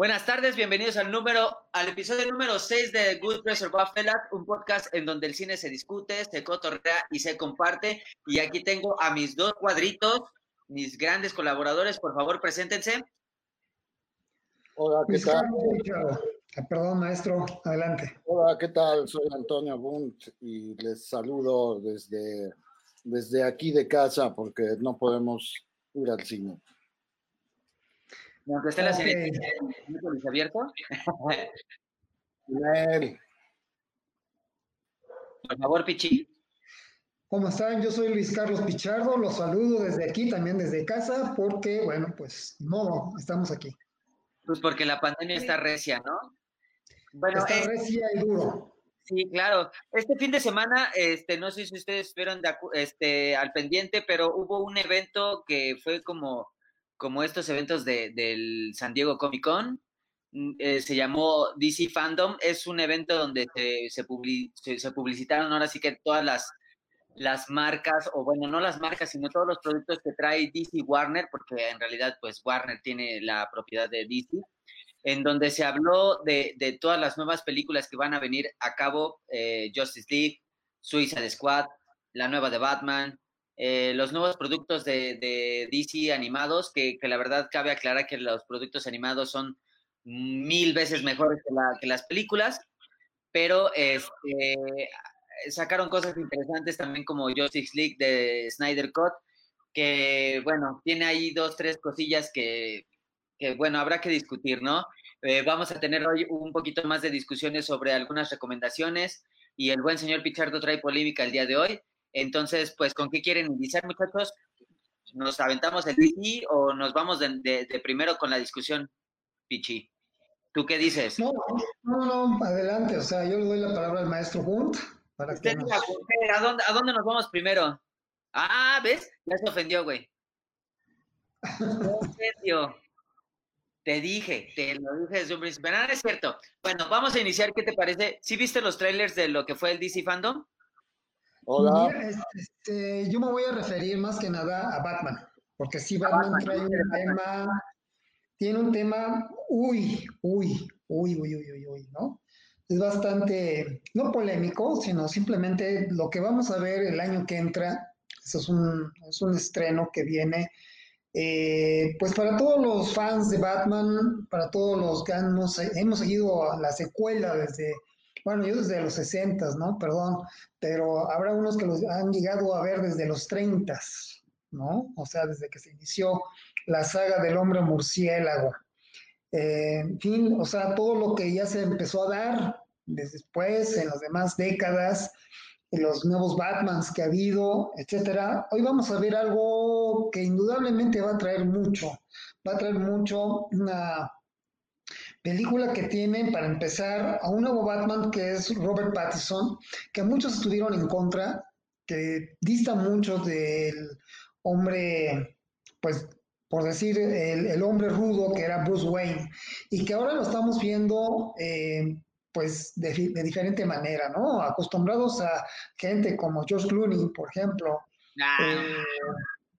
Buenas tardes, bienvenidos al número, al episodio número 6 de Good Pressure Buffalo, un podcast en donde el cine se discute, se cotorrea y se comparte. Y aquí tengo a mis dos cuadritos, mis grandes colaboradores, por favor, preséntense. Hola, ¿qué tal? Ah, perdón, maestro, adelante. Hola, ¿qué tal? Soy Antonio Bunt y les saludo desde, desde aquí de casa porque no podemos ir al cine. Aunque esté la serie abierto. Por favor, Pichi. ¿Cómo están? Yo soy Luis Carlos Pichardo, los saludo desde aquí, también desde casa, porque, bueno, pues, no, estamos aquí. Pues porque la pandemia está recia, ¿no? Bueno, está eh, recia y duro. Sí, claro. Este fin de semana, este, no sé si ustedes estuvieron este, al pendiente, pero hubo un evento que fue como como estos eventos de, del San Diego Comic Con. Mm, eh, se llamó DC Fandom. Es un evento donde se, publicitaron ahora sí que todas las, las marcas, o bueno, no las marcas, sino todos los productos que trae DC Warner, porque en realidad pues Warner tiene la propiedad de DC, en donde se habló de, de todas las nuevas películas que van a venir a cabo, eh, Justice League, Suicide Squad, la nueva de Batman, eh, los nuevos productos de, DC animados, que, la verdad cabe aclarar que los productos animados son mil veces mejores que, las películas, pero este, sacaron cosas interesantes también como Justice League de Snyder Cut, que bueno, tiene ahí dos, tres cosillas que, bueno, habrá que discutir, ¿no? Eh, vamos a tener hoy un poquito más de discusiones sobre algunas recomendaciones y el buen señor Pichardo trae polémica el día de hoy. Entonces, pues, ¿con qué quieren iniciar, muchachos? ¿Nos aventamos el DC o nos vamos de, primero con la discusión, Pichi? ¿Tú qué dices? No, no, no, adelante. O sea, yo le doy la palabra al maestro Hunt. Para que ¿A, dónde, ¿A dónde nos vamos primero? Ah, ¿ves? Ya se ofendió, güey. Ofendió. Te dije, te lo dije desde un principio. Nada, es cierto. Bueno, vamos a iniciar. ¿Qué te parece? ¿Sí viste los trailers de lo que fue el DC Fandom? Hola. Este, yo me voy a referir más que nada a Batman, porque si Batman trae un tema, tiene un tema, uy, uy, uy, uy, uy, uy, ¿no? Es bastante, no polémico, sino simplemente lo que vamos a ver el año que entra, eso es un, es un estreno que viene, eh, pues para todos los fans de Batman, para todos los que hemos, hemos seguido la secuela desde bueno, yo desde los 60, ¿no? Perdón, pero habrá unos que los han llegado a ver desde los 30, ¿no? O sea, desde que se inició la saga del hombre murciélago. Eh, en fin, o sea, todo lo que ya se empezó a dar después, en las demás décadas, en los nuevos Batmans que ha habido, etcétera. Hoy vamos a ver algo que indudablemente va a traer mucho, va a traer mucho una Película que tiene, para empezar, a un nuevo Batman que es Robert Pattinson, que muchos estuvieron en contra, que dista mucho del hombre, pues, por decir, el, hombre rudo que era Bruce Wayne, y que ahora lo estamos viendo, eh, pues, de, diferente manera, ¿no? Acostumbrados a gente como George Clooney, por ejemplo, eh,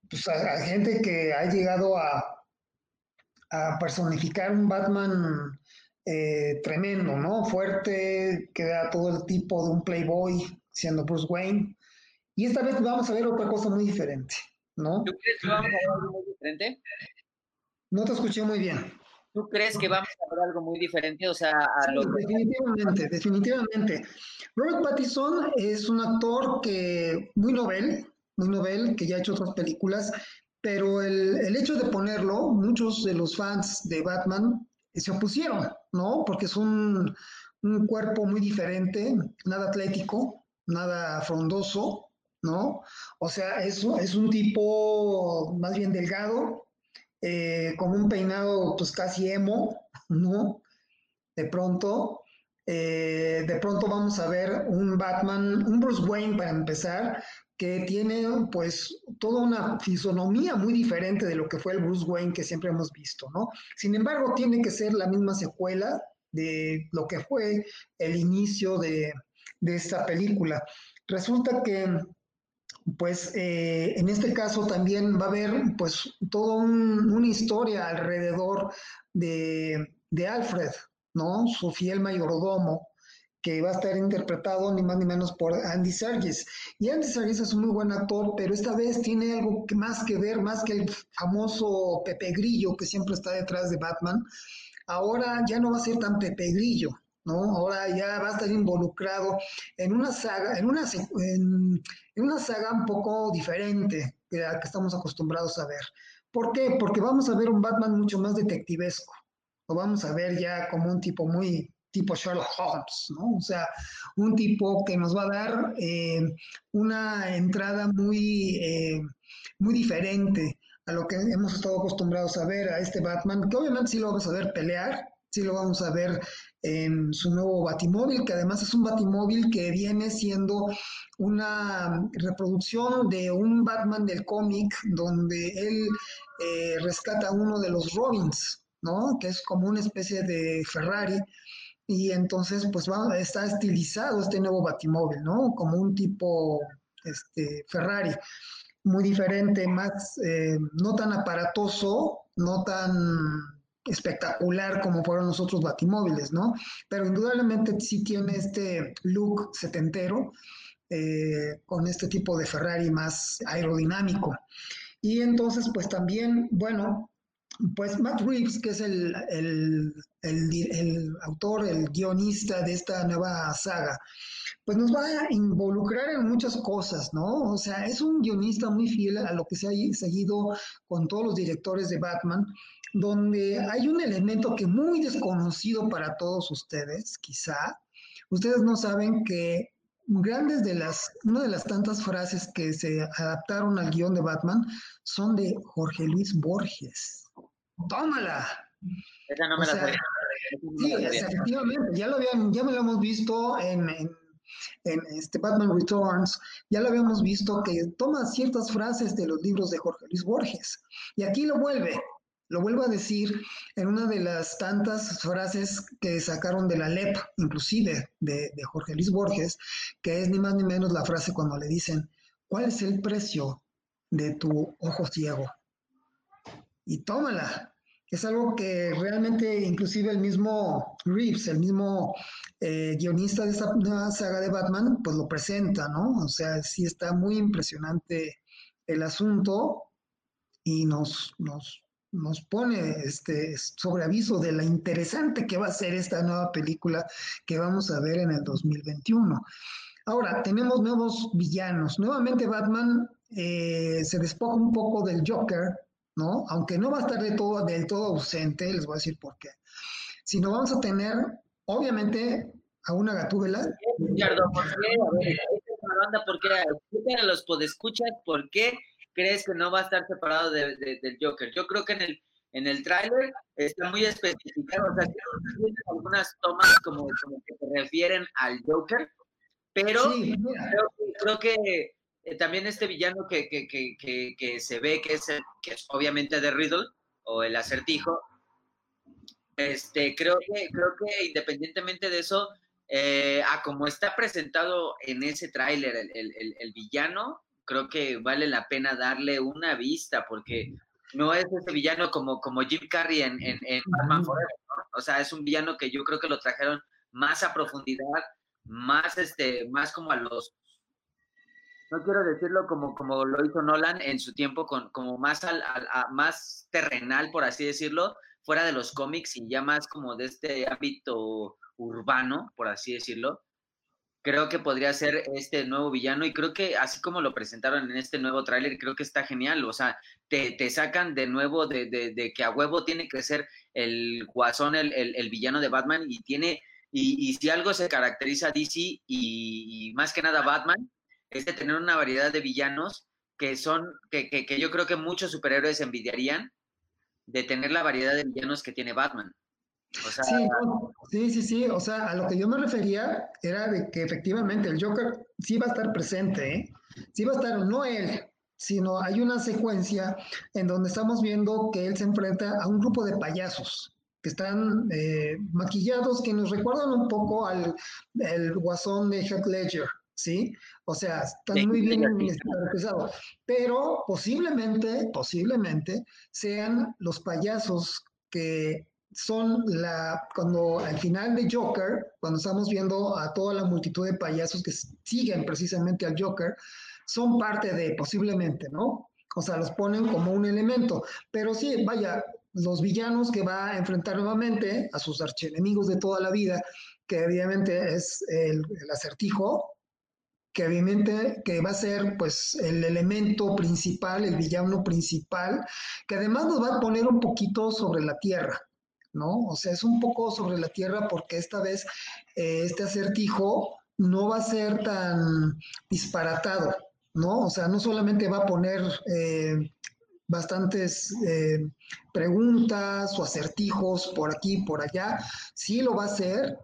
pues a gente que ha llegado a a personificar un Batman eh, tremendo, ¿no? Fuerte, que da todo el tipo de un playboy siendo Bruce Wayne. Y esta vez vamos a ver otra cosa muy diferente, ¿no? ¿Tú crees que vamos a ver algo muy diferente? No te escuché muy bien. ¿Tú crees que vamos a ver algo muy diferente? O sea, a definitivamente, definitivamente. Robert Pattinson es un actor que muy novel, muy novel, que ya ha hecho otras películas, pero el, hecho de ponerlo, muchos de los fans de Batman se opusieron, ¿no? Porque es un, cuerpo muy diferente, nada atlético, nada frondoso, ¿no? O sea, es, es un tipo más bien delgado, eh, con un peinado pues casi emo, ¿no? De pronto, eh, de pronto vamos a ver un Batman, un Bruce Wayne para empezar, que tiene pues toda una fisonomía muy diferente de lo que fue el Bruce Wayne que siempre hemos visto, ¿no? Sin embargo, tiene que ser la misma secuela de lo que fue el inicio de, esta película. Resulta que pues eh, en este caso también va a haber pues toda una historia alrededor de, de, Alfred, ¿no? Su fiel mayordomo, que va a estar interpretado ni más ni menos por Andy Serkis. Y Andy Serkis es un muy buen actor, pero esta vez tiene algo más que ver, más que el famoso Pepe Grillo que siempre está detrás de Batman. Ahora ya no va a ser tan Pepe Grillo, ¿no? Ahora ya va a estar involucrado en una saga, en una, en, una saga un poco diferente de la que estamos acostumbrados a ver. ¿Por qué? Porque vamos a ver un Batman mucho más detectivesco. Lo vamos a ver ya como un tipo muy tipo Sherlock Holmes, ¿no? O sea, un tipo que nos va a dar eh, una entrada muy, eh, muy diferente a lo que hemos estado acostumbrados a ver a este Batman, que obviamente sí lo vamos a ver pelear, sí lo vamos a ver en su nuevo Batimóvil, que además es un Batimóvil que viene siendo una reproducción de un Batman del cómic donde él eh, rescata a uno de los Robins, ¿no? Que es como una especie de Ferrari. Y entonces, pues está estilizado este nuevo Batimóvil, ¿no? Como un tipo este, Ferrari, muy diferente, más, eh, no tan aparatoso, no tan espectacular como fueron los otros batimóviles, ¿no? Pero indudablemente sí tiene este look setentero, eh, con este tipo de Ferrari más aerodinámico. Y entonces, pues también, bueno, pues Matt Reeves, que es el, el, autor, el guionista de esta nueva saga, pues nos va a involucrar en muchas cosas, ¿no? O sea, es un guionista muy fiel a lo que se ha seguido con todos los directores de Batman, donde hay un elemento que muy desconocido para todos ustedes, quizá. Ustedes no saben que grandes de las, una de las tantas frases que se adaptaron al guion de Batman son de Jorge Luis Borges. ¡Tómala! Esa no me la sabía. Sí, efectivamente, ya lo habían, ya me lo hemos visto en, en, este Batman Returns, ya lo habíamos visto que toma ciertas frases de los libros de Jorge Luis Borges. Y aquí lo vuelve, lo vuelvo a decir en una de las tantas frases que sacaron de la LEP, inclusive de, Jorge Luis Borges, que es ni más ni menos la frase cuando le dicen, ¿cuál es el precio de tu ojo ciego? Y tómala. Es algo que realmente inclusive el mismo Reeves, el mismo eh, guionista de esta nueva saga de Batman, pues lo presenta, ¿no? O sea, sí está muy impresionante el asunto y nos, nos, nos pone este sobre aviso de la interesante que va a ser esta nueva película que vamos a ver en el 2021. Ahora, tenemos nuevos villanos. Nuevamente Batman eh, se despoja un poco del Joker, ¿no? Aunque no va a estar de todo, del todo ausente, les voy a decir por qué. Sino vamos a tener, obviamente, a una gatúbela. Ricardo, ¿por qué? ¿por qué? los podescuchas, ¿por qué? crees que no va a estar separado de, del Joker. Yo creo que en el, en el tráiler está muy especificado, o sea, tiene algunas tomas como, que se refieren al Joker, pero creo, que eh, también este villano que, que, que, que, se ve que es, que es obviamente de Riddle o el acertijo, este, creo que, creo que independientemente de eso, eh, a como está presentado en ese tráiler el, el, el, villano, creo que vale la pena darle una vista porque no es ese villano como, como Jim Carrey en, en, Batman Forever, O sea, es un villano que yo creo que lo trajeron más a profundidad, más este, más como a los no quiero decirlo como, como lo hizo Nolan en su tiempo, con, como más, al, más terrenal, por así decirlo, fuera de los cómics y ya más como de este ámbito urbano, por así decirlo. Creo que podría ser este nuevo villano y creo que así como lo presentaron en este nuevo tráiler, creo que está genial, o sea, te, te sacan de nuevo de, de, que a huevo tiene que ser el guasón, el, el, villano de Batman y tiene, y, y, si algo se caracteriza a DC y, más que nada Batman, es de tener una variedad de villanos que son, que, que, que yo creo que muchos superhéroes envidiarían de tener la variedad de villanos que tiene Batman sí, sí, sí, o sea, a lo que yo me refería era de que efectivamente el Joker sí va a estar presente, ¿eh? sí va a estar, no él, sino hay una secuencia en donde estamos viendo que él se enfrenta a un grupo de payasos que están eh, maquillados, que nos recuerdan un poco al el guasón de Heath Ledger, ¿sí? O sea, están muy bien caracterizados. Pero posiblemente, posiblemente sean los payasos que son la, cuando al final de Joker, cuando estamos viendo a toda la multitud de payasos que siguen precisamente al Joker, son parte de, posiblemente, ¿no? O sea, los ponen como un elemento. Pero sí, vaya, los villanos que va a enfrentar nuevamente a sus archienemigos de toda la vida, que evidentemente es el, acertijo, que obviamente que va a ser pues el elemento principal, el villano principal, que además nos va a poner un poquito sobre la tierra, ¿no? O sea, es un poco sobre la tierra porque esta vez eh, este acertijo no va a ser tan disparatado, ¿no? O sea, no solamente va a poner eh, bastantes eh, preguntas o acertijos por aquí, por allá, sí lo va a hacer,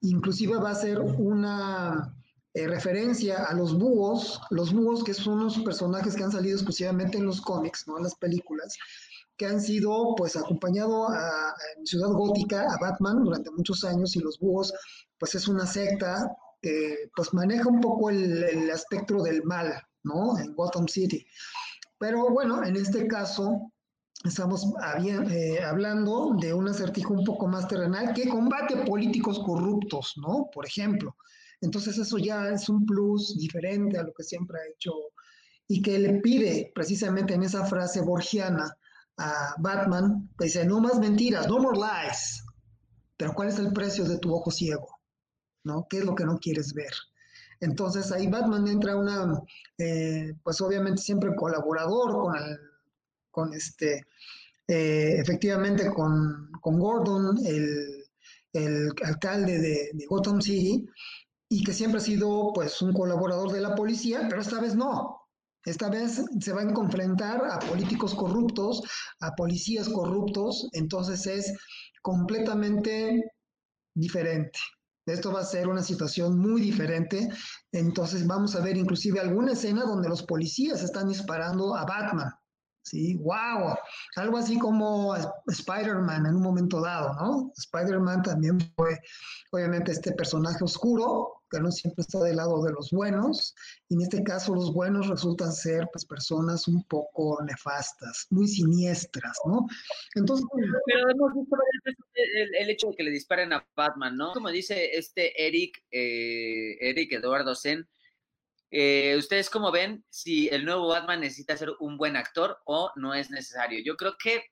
inclusive va a ser una eh, referencia a los búhos, los búhos que son unos personajes que han salido exclusivamente en los cómics, no en las películas, que han sido pues acompañado a, en Ciudad Gótica a Batman durante muchos años y los búhos pues es una secta que pues maneja un poco el, el espectro del mal, ¿no? En Gotham City. Pero bueno, en este caso estamos eh, hablando de un acertijo un poco más terrenal que combate políticos corruptos, ¿no? Por ejemplo. Entonces eso ya es un plus diferente a lo que siempre ha hecho y que le pide precisamente en esa frase borgiana a Batman, que dice, no más mentiras, no more lies. Pero ¿cuál es el precio de tu ojo ciego? ¿No? ¿Qué es lo que no quieres ver? Entonces ahí Batman entra una, eh, pues obviamente siempre colaborador con, con este, eh, efectivamente con, Gordon, el, alcalde de, Gotham City, y que siempre ha sido pues un colaborador de la policía, pero esta vez no. Esta vez se va a confrontar a políticos corruptos, a policías corruptos, entonces es completamente diferente. Esto va a ser una situación muy diferente. Entonces vamos a ver inclusive alguna escena donde los policías están disparando a Batman. Sí, wow. Algo así como Spider-Man en un momento dado, ¿no? Spider-Man también fue, obviamente, este personaje oscuro, que no siempre está del lado de los buenos, y en este caso los buenos resultan ser, pues, personas un poco nefastas, muy siniestras, ¿no? Entonces... Pero hemos visto el, hecho de que le disparen a Batman, ¿no? Como dice este Eric, eh, Eric Eduardo Sen, eh, ¿Ustedes cómo ven si el nuevo Batman necesita ser un buen actor o no es necesario? Yo creo que,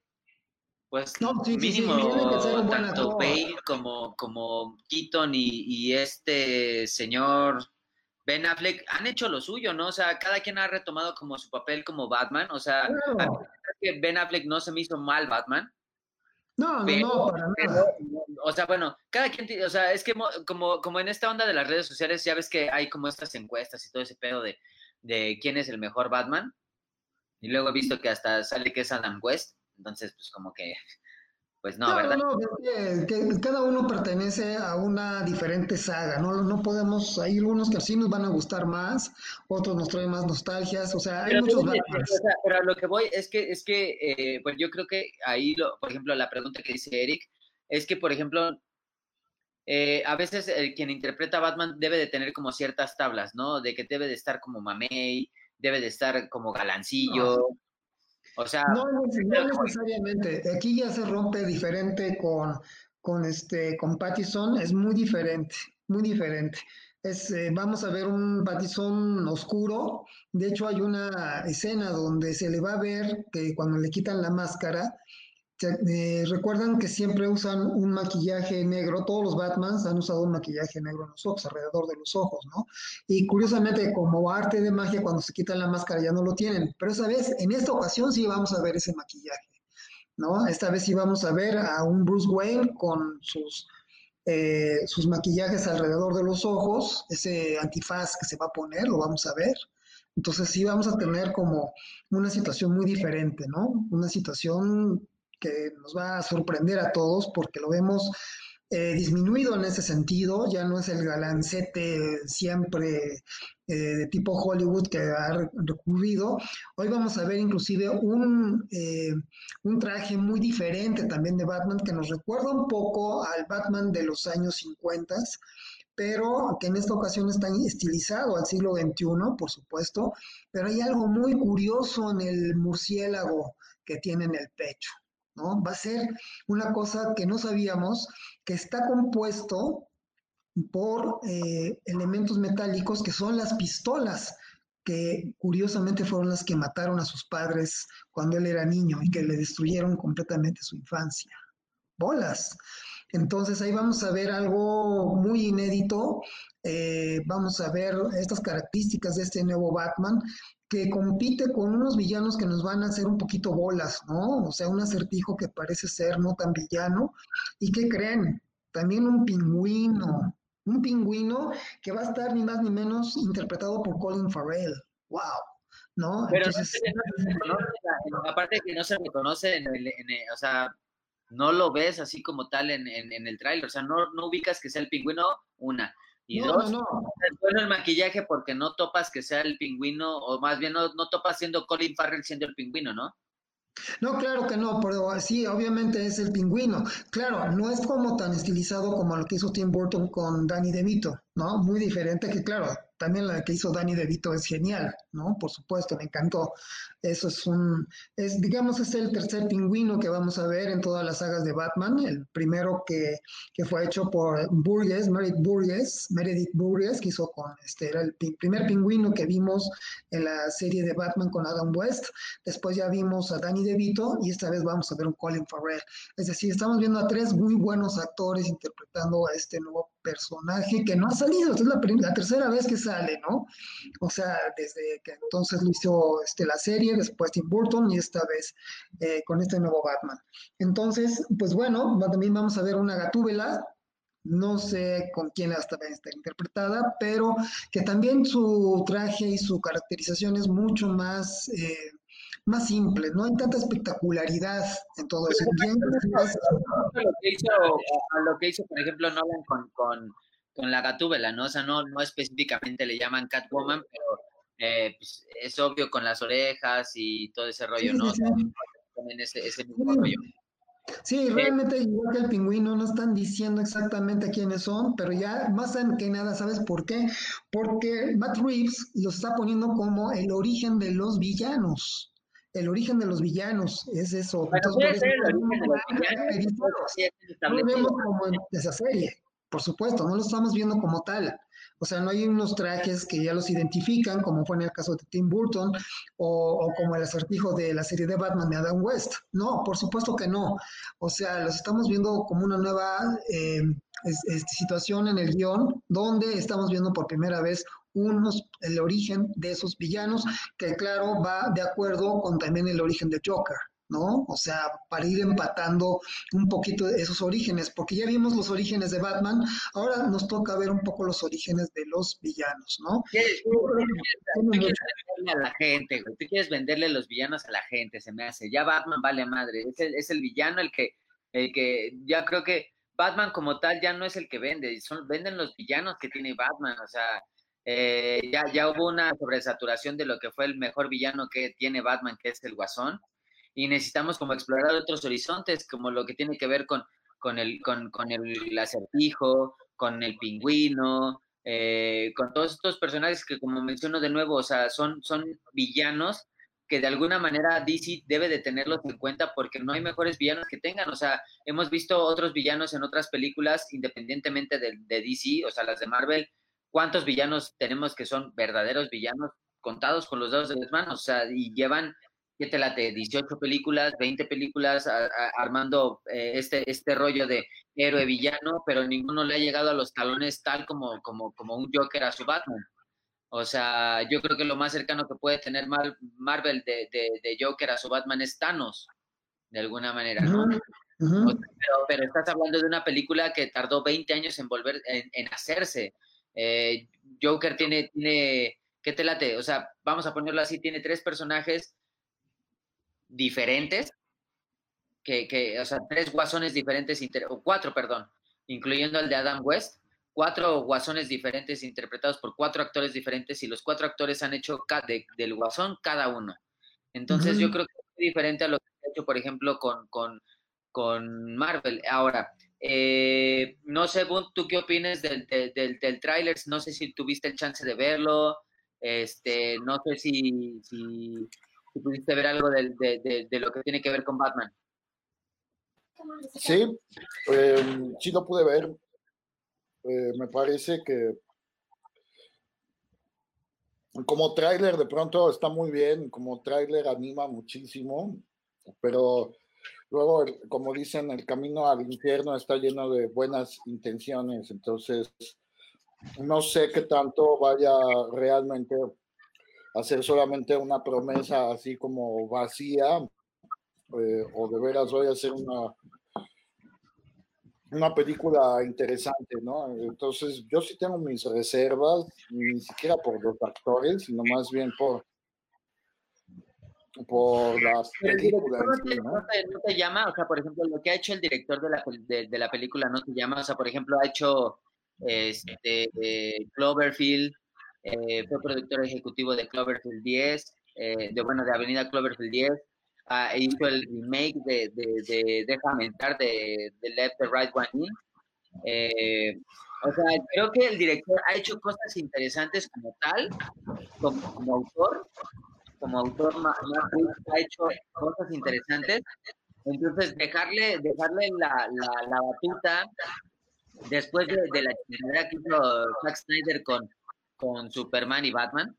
pues, mínimo tanto Bale como, como Keaton y, este señor Ben Affleck han hecho lo suyo, ¿no? O sea, cada quien ha retomado como su papel como Batman. O sea, que Ben Affleck no se me hizo mal Batman. No, no, no, para nada. o sea, bueno, cada quien, o sea, es que como, como en esta onda de las redes sociales, ya ves que hay como estas encuestas y todo ese pedo de, de quién es el mejor Batman. Y luego he visto que hasta sale que es Adam West. Entonces, pues como que pues no, ¿verdad? No, que, cada uno pertenece a una diferente saga, ¿no? No podemos, hay algunos que sí nos van a gustar más, otros nos traen más nostalgias, o sea, hay muchos pero lo que voy es que, es que, eh, pues yo creo que ahí, lo, por ejemplo, la pregunta que dice Eric, es que, por ejemplo, eh, a veces el, quien interpreta a Batman debe de tener como ciertas tablas, ¿no? De que debe de estar como mamey, debe de estar como galancillo, o sea, no, necesariamente. Aquí ya se rompe diferente con, con este, con Pattison, es muy diferente, muy diferente. Es, eh, vamos a ver un Pattison oscuro. De hecho, hay una escena donde se le va a ver que cuando le quitan la máscara, eh, recuerdan que siempre usan un maquillaje negro, todos los Batmans han usado un maquillaje negro en los ojos, alrededor de los ojos, ¿no? Y curiosamente, como arte de magia, cuando se quitan la máscara ya no lo tienen, pero esa vez, en esta ocasión sí vamos a ver ese maquillaje, ¿no? Esta vez sí vamos a ver a un Bruce Wayne con sus, eh, sus maquillajes alrededor de los ojos, ese antifaz que se va a poner, lo vamos a ver. Entonces sí vamos a tener como una situación muy diferente, ¿no? Una situación que nos va a sorprender a todos porque lo vemos eh, disminuido en ese sentido, ya no es el galancete siempre eh, de tipo Hollywood que ha recurrido. Hoy vamos a ver inclusive un, eh, un traje muy diferente también de Batman que nos recuerda un poco al Batman de los años 50 pero que en esta ocasión está estilizado al siglo XXI, por supuesto, pero hay algo muy curioso en el murciélago que tiene en el pecho. Va a ser una cosa que no sabíamos, que está compuesto por eh, elementos metálicos que son las pistolas, que curiosamente fueron las que mataron a sus padres cuando él era niño y que le destruyeron completamente su infancia. Bolas. Entonces ahí vamos a ver algo muy inédito, eh, vamos a ver estas características de este nuevo Batman que compite con unos villanos que nos van a hacer un poquito bolas, ¿no? O sea, un acertijo que parece ser no tan villano. ¿Y qué creen? También un pingüino, un pingüino que va a estar ni más ni menos interpretado por Colin Farrell. ¡Wow! ¿No? Pero Entonces, aparte que no se reconoce en el, o sea, no lo ves así como tal en, en, el tráiler, o sea, no, no ubicas que sea el pingüino, una. Y dos, no, bueno el maquillaje porque no topas que sea el pingüino, o más bien no, no topas siendo Colin Farrell siendo el pingüino, ¿no? No, claro que no, pero sí, obviamente es el pingüino. Claro, no es como tan estilizado como lo que hizo Tim Burton con Danny DeVito, ¿no? Muy diferente que, claro, también la que hizo Danny DeVito es genial, ¿no? Por supuesto, me encantó. Eso es un, es, digamos, es el tercer pingüino que vamos a ver en todas las sagas de Batman. El primero que, que fue hecho por Burgess, Meredith Burgess, Meredith Burgess, que hizo con, este, era el primer pingüino que vimos en la serie de Batman con Adam West. Después ya vimos a Danny DeVito y esta vez vamos a ver un Colin Farrell. Es decir, estamos viendo a tres muy buenos actores interpretando a este nuevo personaje que no ha salido. Esta es la, la tercera vez que sale, ¿no? O sea, desde que entonces lo hizo este, la serie, después Tim Burton y esta vez eh, con este nuevo Batman. Entonces, pues bueno, también vamos a ver una gatúbela. No sé con quién hasta está interpretada, pero que también su traje y su caracterización es mucho más eh, más simple, no hay tanta espectacularidad en todo eso. lo, que hizo, lo que hizo, por ejemplo, Nolan con, con, con la Gatúbela, ¿no? O sea, no, no específicamente le llaman Catwoman, pero eh, pues, es obvio con las orejas y todo ese rollo, ¿no? Sí, ese, ese mismo rollo. Sí, eh, realmente igual que el pingüino no están diciendo exactamente quiénes son, pero ya más que nada, ¿sabes por qué? Porque Matt Reeves los está poniendo como el origen de los villanos el origen de los villanos, es eso. Entonces, No lo vemos como en esa serie, por supuesto, no lo estamos viendo como tal. O sea, no hay unos trajes que ya los identifican, como fue en el caso de Tim Burton, o, como el acertijo de la serie de Batman de Adam West. No, por supuesto que no. O sea, los estamos viendo como una nueva eh, situación en el guion, donde estamos viendo por primera vez unos, el origen de esos villanos, que claro va de acuerdo con también el origen de Joker. ¿no? O sea, para ir empatando un poquito de esos orígenes, porque ya vimos los orígenes de Batman, ahora nos toca ver un poco los orígenes de los villanos, ¿no? Tú quieres venderle a la gente, Tú quieres venderle los villanos a la gente, se me hace. Ya Batman vale madre, es el, es el villano el que, el que, ya creo que Batman como tal ya no es el que vende, son, venden los villanos que tiene Batman, o sea, eh, ya, ya hubo una sobresaturación de lo que fue el mejor villano que tiene Batman, que es el Guasón, y necesitamos como explorar otros horizontes, como lo que tiene que ver con, con, el, con, con el acertijo, con el pingüino, eh, con todos estos personajes que, como menciono de nuevo, o sea, son, son villanos que de alguna manera DC debe de tenerlos en cuenta porque no hay mejores villanos que tengan. O sea, hemos visto otros villanos en otras películas independientemente de, de DC, o sea, las de Marvel, cuántos villanos tenemos que son verdaderos villanos contados con los dedos de las manos, o sea, y llevan, ¿qué te late? 18 películas, 20 películas armando eh, este, este rollo de héroe-villano, pero ninguno le ha llegado a los talones tal como, como, como un Joker a su Batman. O sea, yo creo que lo más cercano que puede tener Marvel de, de, Joker a su Batman es Thanos, de alguna manera, ¿no? pero, estás hablando de una película que tardó 20 años en volver, en hacerse. Eh, Joker tiene, tiene, ¿qué te late? O sea, vamos a ponerlo así, tiene tres personajes diferentes, que, que o sea, tres guasones diferentes, o cuatro, perdón, incluyendo el de Adam West, cuatro guasones diferentes interpretados por cuatro actores diferentes y los cuatro actores han hecho del guasón cada uno. Entonces yo creo que es muy diferente a lo que ha hecho, por ejemplo, con, con, con Marvel. Ahora, eh, no sé, ¿tú qué opinas del, del, del, tráiler? No sé si tuviste el chance de verlo. Este, no sé si, si, pudiste ver algo de, lo que tiene que ver con Batman. Sí, eh, sí lo pude ver. Eh, me parece que como tráiler de pronto está muy bien, como tráiler anima muchísimo, pero luego, como dicen, el camino al infierno está lleno de buenas intenciones, entonces no sé qué tanto vaya realmente a ser solamente una promesa así como vacía, eh, o de veras voy a hacer una una película interesante, ¿no? Entonces, yo sí tengo mis reservas, ni siquiera por los actores, sino más bien por, por las películas. ¿no? te, llama? O sea, por ejemplo, lo que ha hecho el director de la, de, la película no te llama. O sea, por ejemplo, ha hecho este, Cloverfield, eh, fue productor ejecutivo de Cloverfield 10, eh, de, bueno, de Avenida Cloverfield 10, uh, hizo el remake de, de, de Déjame entrar de, de Left the Right One In. Eh, o sea, creo que el director ha hecho cosas interesantes como tal, como, como autor, como autor ha hecho cosas interesantes. Entonces, dejarle, dejarle la, la, la batuta después de, de la actividad que hizo Zack Snyder con, con Superman y Batman,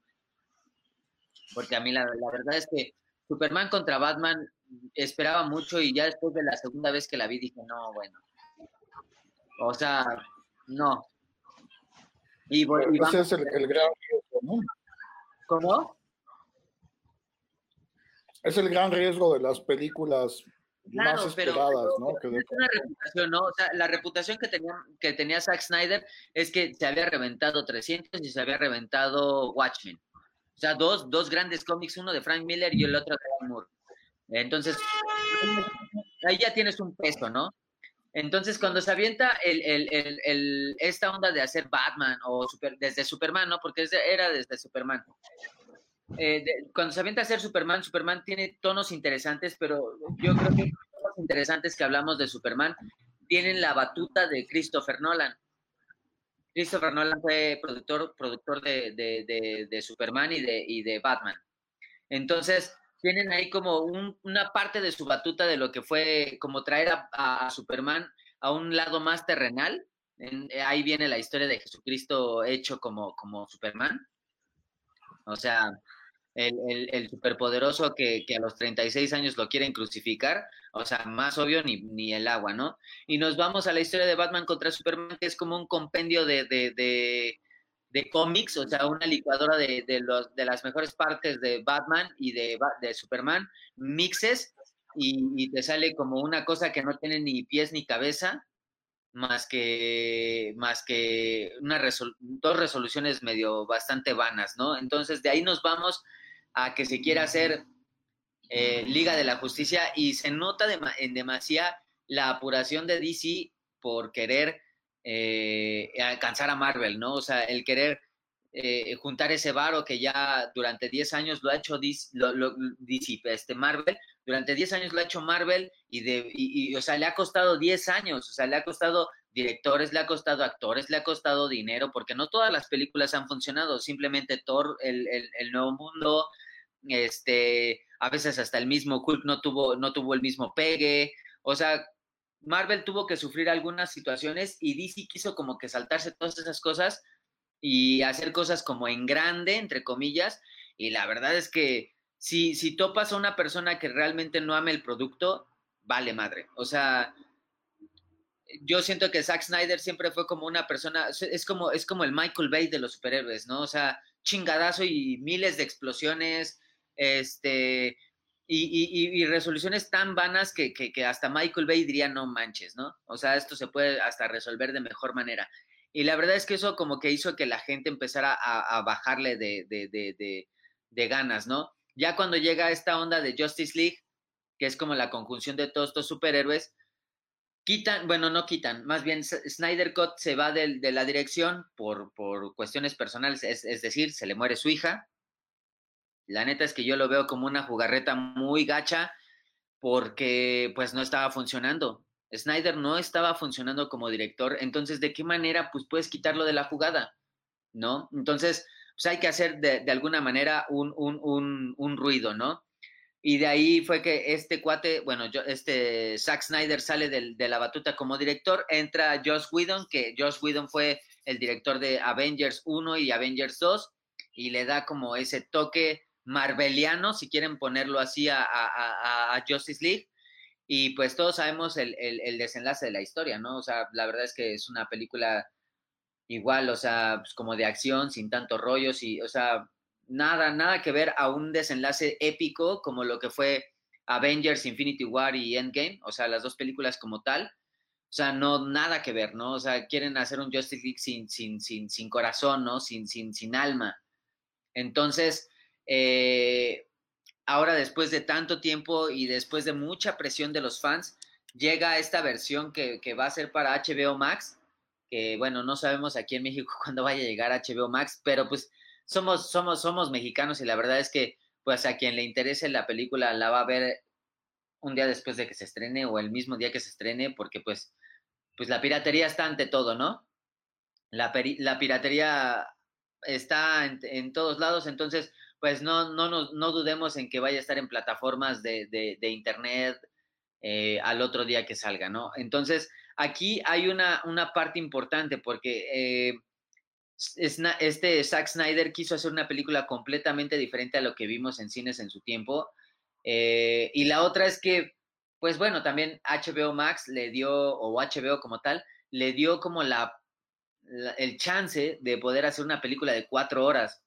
porque a mí la, la verdad es que Superman contra Batman esperaba mucho y ya después de la segunda vez que la vi dije, no, bueno. O sea, no. Y, Ese es el, gran riesgo, ¿no? ¿Cómo? Es el gran riesgo de las películas más esperadas, ¿no? es una reputación, ¿no? O sea, la reputación que tenía, que tenía Zack Snyder es que se había reventado 300 y se había reventado Watchmen. O sea, dos, dos grandes cómics, uno de Frank Miller y el otro de Alan Moore. Entonces, ahí ya tienes un peso, ¿no? Entonces, cuando se avienta el, el, el, esta onda de hacer Batman o super, desde Superman, ¿no? Porque era desde Superman. Eh, cuando se avienta a hacer Superman, Superman tiene tonos interesantes, pero yo creo que los tonos interesantes que hablamos de Superman tienen la batuta de Christopher Nolan. Christopher Nolan fue productor, productor de, Superman y de, y de Batman. Entonces, tienen ahí como una parte de su batuta de lo que fue como traer a, Superman a un lado más terrenal. ahí viene la historia de Jesucristo hecho como, como Superman. O sea, el, el, superpoderoso que, que, a los 36 años lo quieren crucificar, o sea, más obvio ni, ni, el agua, ¿no? Y nos vamos a la historia de Batman contra Superman, que es como un compendio de, de, de, cómics, o sea, una licuadora de, de, los, de las mejores partes de Batman y de, de Superman, mixes, y, y, te sale como una cosa que no tiene ni pies ni cabeza, más que, más que una resol dos resoluciones medio bastante vanas, ¿no? Entonces, de ahí nos vamos a que se quiera hacer eh, Liga de la Justicia y se nota en demasía la apuración de DC por querer eh, alcanzar a Marvel, ¿no? O sea, el querer eh, juntar ese varo que ya durante 10 años lo ha hecho DC, lo, este Marvel, durante 10 años lo ha hecho Marvel y, de, y, o sea, le ha costado 10 años, o sea, le ha costado directores, le ha costado actores, le ha costado dinero, porque no todas las películas han funcionado, simplemente Thor, el, el, Nuevo Mundo, este, a veces hasta el mismo Hulk no tuvo, no tuvo el mismo pegue, o sea, Marvel tuvo que sufrir algunas situaciones y DC quiso como que saltarse todas esas cosas y hacer cosas como en grande, entre comillas, y la verdad es que si, si topas a una persona que realmente no ame el producto, vale madre, o sea, yo siento que Zack Snyder siempre fue como una persona, es como, es como el Michael Bay de los superhéroes, ¿no? O sea, chingadazo y miles de explosiones, este, y, resoluciones tan vanas que, hasta Michael Bay diría no manches, ¿no? O sea, esto se puede hasta resolver de mejor manera. Y la verdad es que eso como que hizo que la gente empezara a, bajarle de, de, de ganas, ¿no? Ya cuando llega esta onda de Justice League, que es como la conjunción de todos estos superhéroes, quitan, bueno, no quitan, más bien Snyder Cut se va de, la dirección por, por cuestiones personales, es, decir, se le muere su hija. La neta es que yo lo veo como una jugarreta muy gacha porque pues no estaba funcionando. Snyder no estaba funcionando como director, entonces, ¿de qué manera pues puedes quitarlo de la jugada? ¿No? Entonces, pues hay que hacer de, alguna manera un, un, un, ruido, ¿no? Y de ahí fue que este cuate, bueno, yo, este Zack Snyder sale de la batuta como director, entra Josh Whedon, que Josh Whedon fue el director de Avengers 1 y Avengers 2, y le da como ese toque marveliano, si quieren ponerlo así, a, Justice League y pues todos sabemos el, el, desenlace de la historia, ¿no? O sea, la verdad es que es una película igual, o sea, pues como de acción, sin tantos rollos y, o sea, nada, nada que ver a un desenlace épico como lo que fue Avengers, Infinity War y Endgame, o sea, las dos películas como tal. O sea, no, nada que ver, ¿no? O sea, quieren hacer un Justice League sin, sin, sin, sin corazón, ¿no? Sin, sin, sin alma. Entonces, eh, ahora después de tanto tiempo y después de mucha presión de los fans, llega esta versión que, va a ser para HBO Max, que bueno, no sabemos aquí en México cuándo vaya a llegar HBO Max, pero pues somos, somos, somos mexicanos y la verdad es que pues a quien le interese la película la va a ver un día después de que se estrene o el mismo día que se estrene, porque pues, pues la piratería está ante todo, ¿no? La, la piratería está en, todos lados, entonces pues no, no, no, no dudemos en que vaya a estar en plataformas de, de, internet eh, al otro día que salga, ¿no? Entonces, aquí hay una, una parte importante porque eh, este Zack Snyder quiso hacer una película completamente diferente a lo que vimos en cines en su tiempo. Eh, y la otra es que, pues bueno, también HBO Max le dio, o HBO como tal, le dio como la, el chance de poder hacer una película de cuatro horas.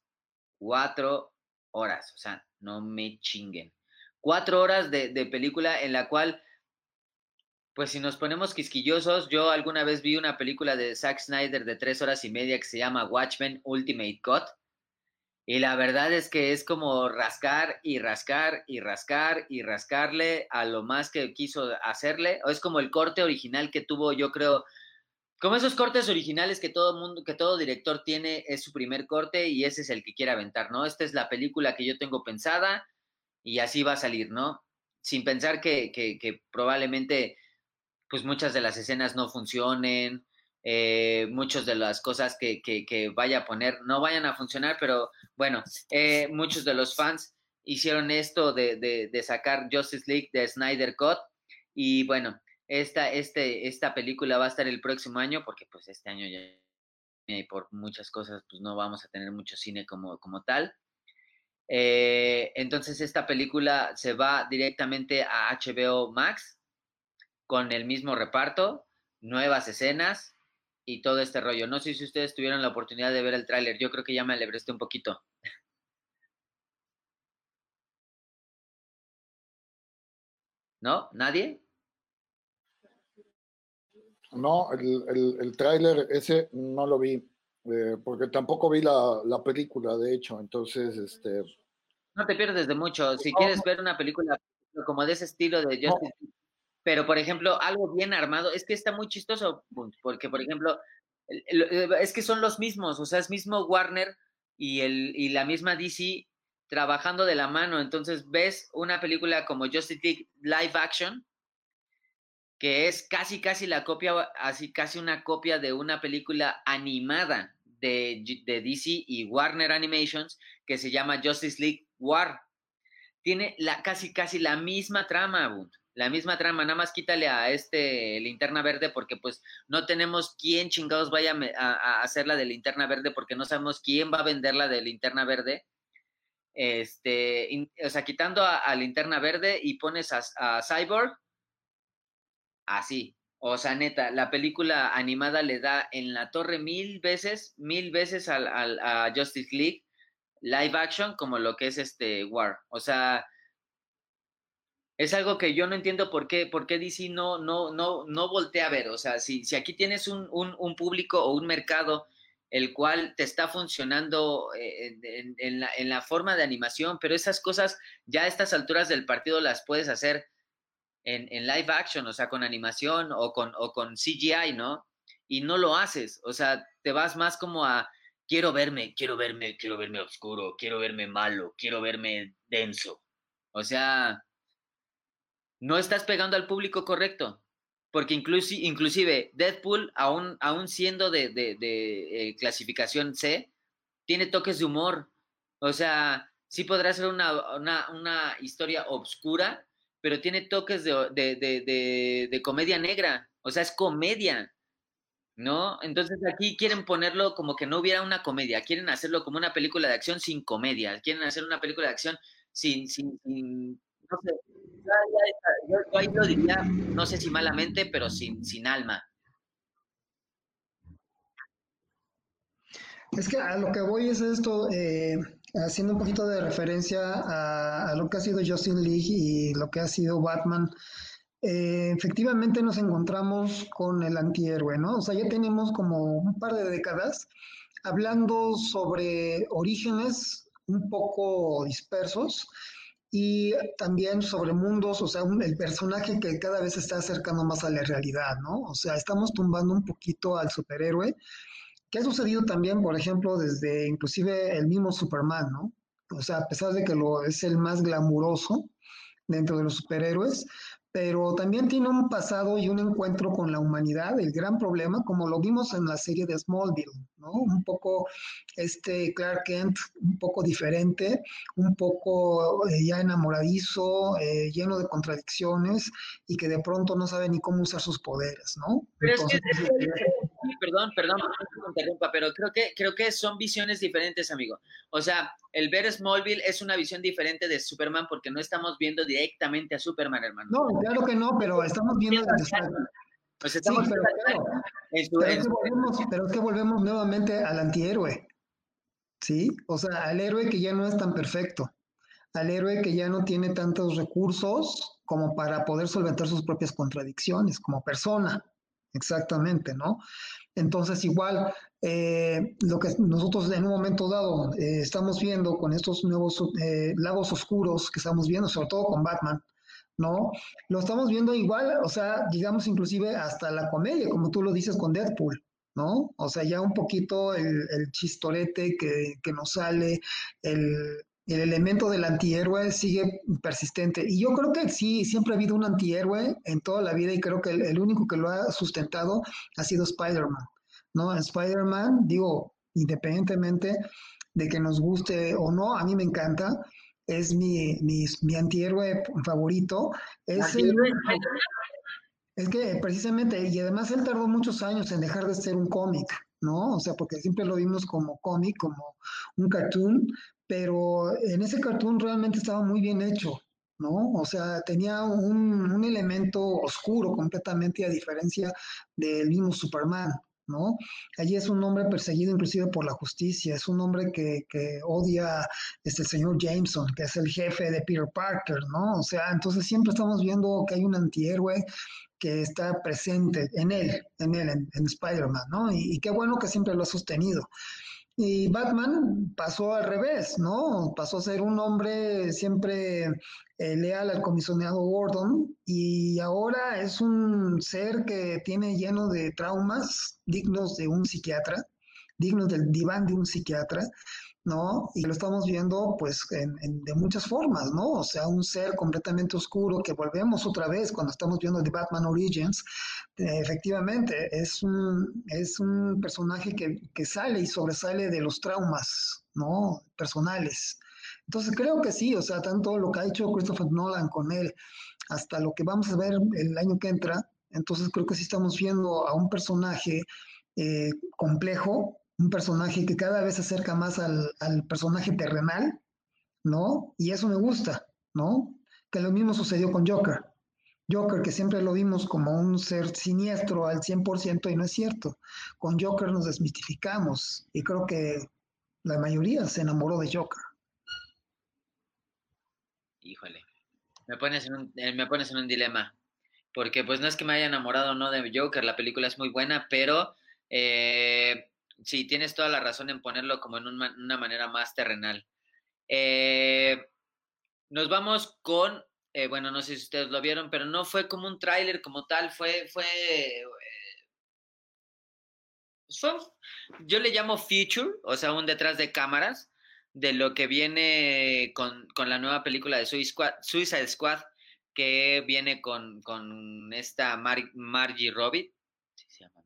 Cuatro horas, o sea, no me chinguen. Cuatro horas de, película en la cual, pues si nos ponemos quisquillosos, yo alguna vez vi una película de Zack Snyder de tres horas y media que se llama Watchmen Ultimate Cut. Y la verdad es que es como rascar y rascar y rascar y rascarle a lo más que quiso hacerle. O es como el corte original que tuvo, yo creo, como esos cortes originales que todo mundo, que todo director tiene, es su primer corte y ese es el que quiere aventar, ¿no? Esta es la película que yo tengo pensada y así va a salir, ¿no? Sin pensar que, que, probablemente, pues muchas de las escenas no funcionen, eh, muchas de las cosas que, que, vaya a poner no vayan a funcionar, pero bueno, eh, muchos de los fans hicieron esto de, de, de sacar Justice League de Snyder Cut y bueno, esta, este, esta película va a estar el próximo año, porque pues este año ya y por muchas cosas pues no vamos a tener mucho cine como, como tal. Eh, entonces esta película se va directamente a HBO Max con el mismo reparto, nuevas escenas y todo este rollo. No sé si ustedes tuvieron la oportunidad de ver el tráiler, yo creo que ya me alebresté un poquito. ¿No? ¿Nadie? No, el, el, el tráiler ese no lo vi, eh, porque tampoco vi la, la, película, de hecho, entonces, este... No te pierdes de mucho, si quieres ver una película como de ese estilo de Justice pero por ejemplo, algo bien armado, es que está muy chistoso, porque por ejemplo, es que son los mismos, o sea, es mismo Warner y, el, y la misma DC trabajando de la mano, entonces ves una película como Justice League Live Action, que es casi, casi la copia, así casi una copia de una película animada de, de DC y Warner Animations que se llama Justice League War. Tiene la, casi, casi la misma trama, la misma trama, nada más quítale a este linterna verde porque pues no tenemos quién chingados vaya a, hacer la de linterna verde porque no sabemos quién va a vender la de linterna verde. Este, o sea, quitando a, linterna verde y pones a Cyborg así. O sea, neta, la película animada le da en la torre mil veces, mil veces al, a Justice League live action como lo que es este War. O sea, es algo que yo no entiendo por qué, por qué DC no, no, no, no voltea a ver. O sea, si, si aquí tienes un, un, público o un mercado el cual te está funcionando eh, en, la, en, la, forma de animación, pero esas cosas ya a estas alturas del partido las puedes hacer en, en, live action, o sea, con animación o con, o con CGI, ¿no? Y no lo haces, o sea, te vas más como a, quiero verme, quiero verme, quiero verme oscuro, quiero verme malo, quiero verme denso. O sea, no estás pegando al público correcto. Porque inclusive Deadpool, aún, aún siendo de, de, eh, clasificación C, tiene toques de humor. O sea, sí podrá ser una, una, una historia obscura, pero tiene toques de, de, comedia negra. O sea, es comedia. ¿no? Entonces aquí quieren ponerlo como que no hubiera una comedia, quieren hacerlo como una película de acción sin comedia, quieren hacer una película de acción sin, sin, no sé, yo, ahí lo diría, no sé si malamente, pero sin, sin alma. Es que a lo que voy es esto, eh, haciendo un poquito de referencia a, lo que ha sido Justin League y lo que ha sido Batman. Eh, efectivamente nos encontramos con el antihéroe, ¿no? O sea, ya tenemos como un par de décadas hablando sobre orígenes un poco dispersos y también sobre mundos, o sea, el personaje que cada vez se está acercando más a la realidad, ¿no? O sea, estamos tumbando un poquito al superhéroe, que ha sucedido también, por ejemplo, desde inclusive el mismo Superman, ¿no? O sea, a pesar de que lo es el más glamuroso dentro de los superhéroes, pero también tiene un pasado y un encuentro con la humanidad, el gran problema, como lo vimos en la serie de Smallville, ¿no? Un poco este Clark Kent, un poco diferente, un poco eh, ya enamoradizo, eh, lleno de contradicciones y que de pronto no sabe ni cómo usar sus poderes, ¿no? Pero es que, perdón, perdón, interrumpa, pero creo que, creo que son visiones diferentes, amigo. O sea, el ver Smallville es una visión diferente de Superman porque no estamos viendo directamente a Superman, hermano. No, claro que no, pero estamos viendo pues estamos pero, es que volvemos, nuevamente al antihéroe. ¿Sí? O sea, al héroe que ya no es tan perfecto, al héroe que ya no tiene tantos recursos como para poder solventar sus propias contradicciones como persona. Exactamente, ¿no? Entonces, igual, eh, lo que nosotros en un momento dado eh, estamos viendo con estos nuevos eh, lados oscuros que estamos viendo, sobre todo con Batman, ¿no? Lo estamos viendo igual, o sea, digamos inclusive hasta la comedia, como tú lo dices con Deadpool, ¿no? O sea, ya un poquito el, chistorete que, que, nos sale, el, el elemento del antihéroe sigue persistente. Y yo creo que sí, siempre ha habido un antihéroe en toda la vida y creo que el, único que lo ha sustentado ha sido Spider-Man. ¿no? Spider-Man, digo, independientemente de que nos guste o no, a mí me encanta, es mi, mi, antihéroe favorito. Es, es que precisamente, y además él tardó muchos años en dejar de ser un cómic, ¿no? O sea, porque siempre lo vimos como cómic, como un cartoon, pero en ese cartoon realmente estaba muy bien hecho, ¿no? O sea, tenía un, un elemento oscuro completamente a diferencia del mismo Superman, ¿no? Allí es un hombre perseguido inclusive por la justicia, es un hombre que, que odia este señor Jameson, que es el jefe de Peter Parker, ¿no? O sea, entonces siempre estamos viendo que hay un antihéroe que está presente en él, en él, en, Spider-Man, ¿no? Y, qué bueno que siempre lo ha sostenido. Y Batman pasó al revés, ¿no? Pasó a ser un hombre siempre eh, leal al comisionado Gordon y ahora es un ser que tiene lleno de traumas dignos de un psiquiatra, dignos del diván de un psiquiatra, ¿no? Y lo estamos viendo pues de muchas formas, ¿no? O sea, un ser completamente oscuro que volvemos otra vez cuando estamos viendo The Batman Origins, eh, efectivamente es un, es un personaje que, que, sale y sobresale de los traumas, ¿no? Personales. Entonces creo que sí, o sea, tanto lo que ha hecho Christopher Nolan con él, hasta lo que vamos a ver el año que entra, entonces creo que sí estamos viendo a un personaje eh, complejo, un personaje que cada vez se acerca más al, personaje terrenal, ¿no? Y eso me gusta, ¿no? Que lo mismo sucedió con Joker. Joker, que siempre lo vimos como un ser siniestro al 100% y no es cierto. Con Joker nos desmitificamos y creo que la mayoría se enamoró de Joker. Híjole, me pones en un, eh, me pones en un dilema, porque pues no es que me haya enamorado no de Joker, la película es muy buena, pero eh, sí, tienes toda la razón en ponerlo como en una manera más terrenal. Eh, nos vamos con Eh, bueno, no sé si ustedes lo vieron, pero no fue como un tráiler como tal, fue, fue, eh, yo le llamo feature, o sea, un detrás de cámaras de lo que viene con, la nueva película de Suicide Squad, que viene con, esta Margie Robbie, ¿sí se llama?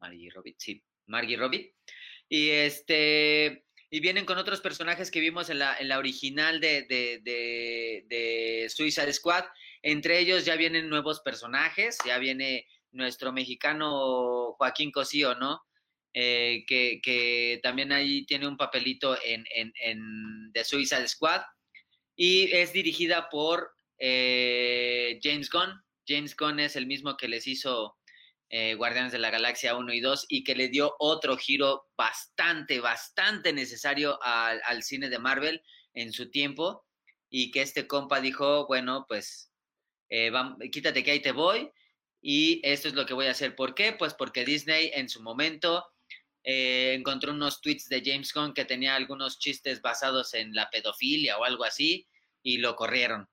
Margie Robbie, sí, Margie Robbie, y este, y vienen con otros personajes que vimos en la, en la original de, de, Suicide Squad. Entre ellos ya vienen nuevos personajes, ya viene nuestro mexicano Joaquín Cosío, ¿no? Eh, que, también ahí tiene un papelito en, en, en The Suicide Squad. Y es dirigida por eh, James Gunn. James Gunn es el mismo que les hizo eh, Guardianes de la Galaxia 1 y 2 y que le dio otro giro bastante, bastante necesario al, cine de Marvel en su tiempo y que este compa dijo, bueno, pues eh, quítate que ahí te voy y esto es lo que voy a hacer. ¿Por qué? Pues porque Disney en su momento eh, encontró unos tweets de James Gunn que tenía algunos chistes basados en la pedofilia o algo así y lo corrieron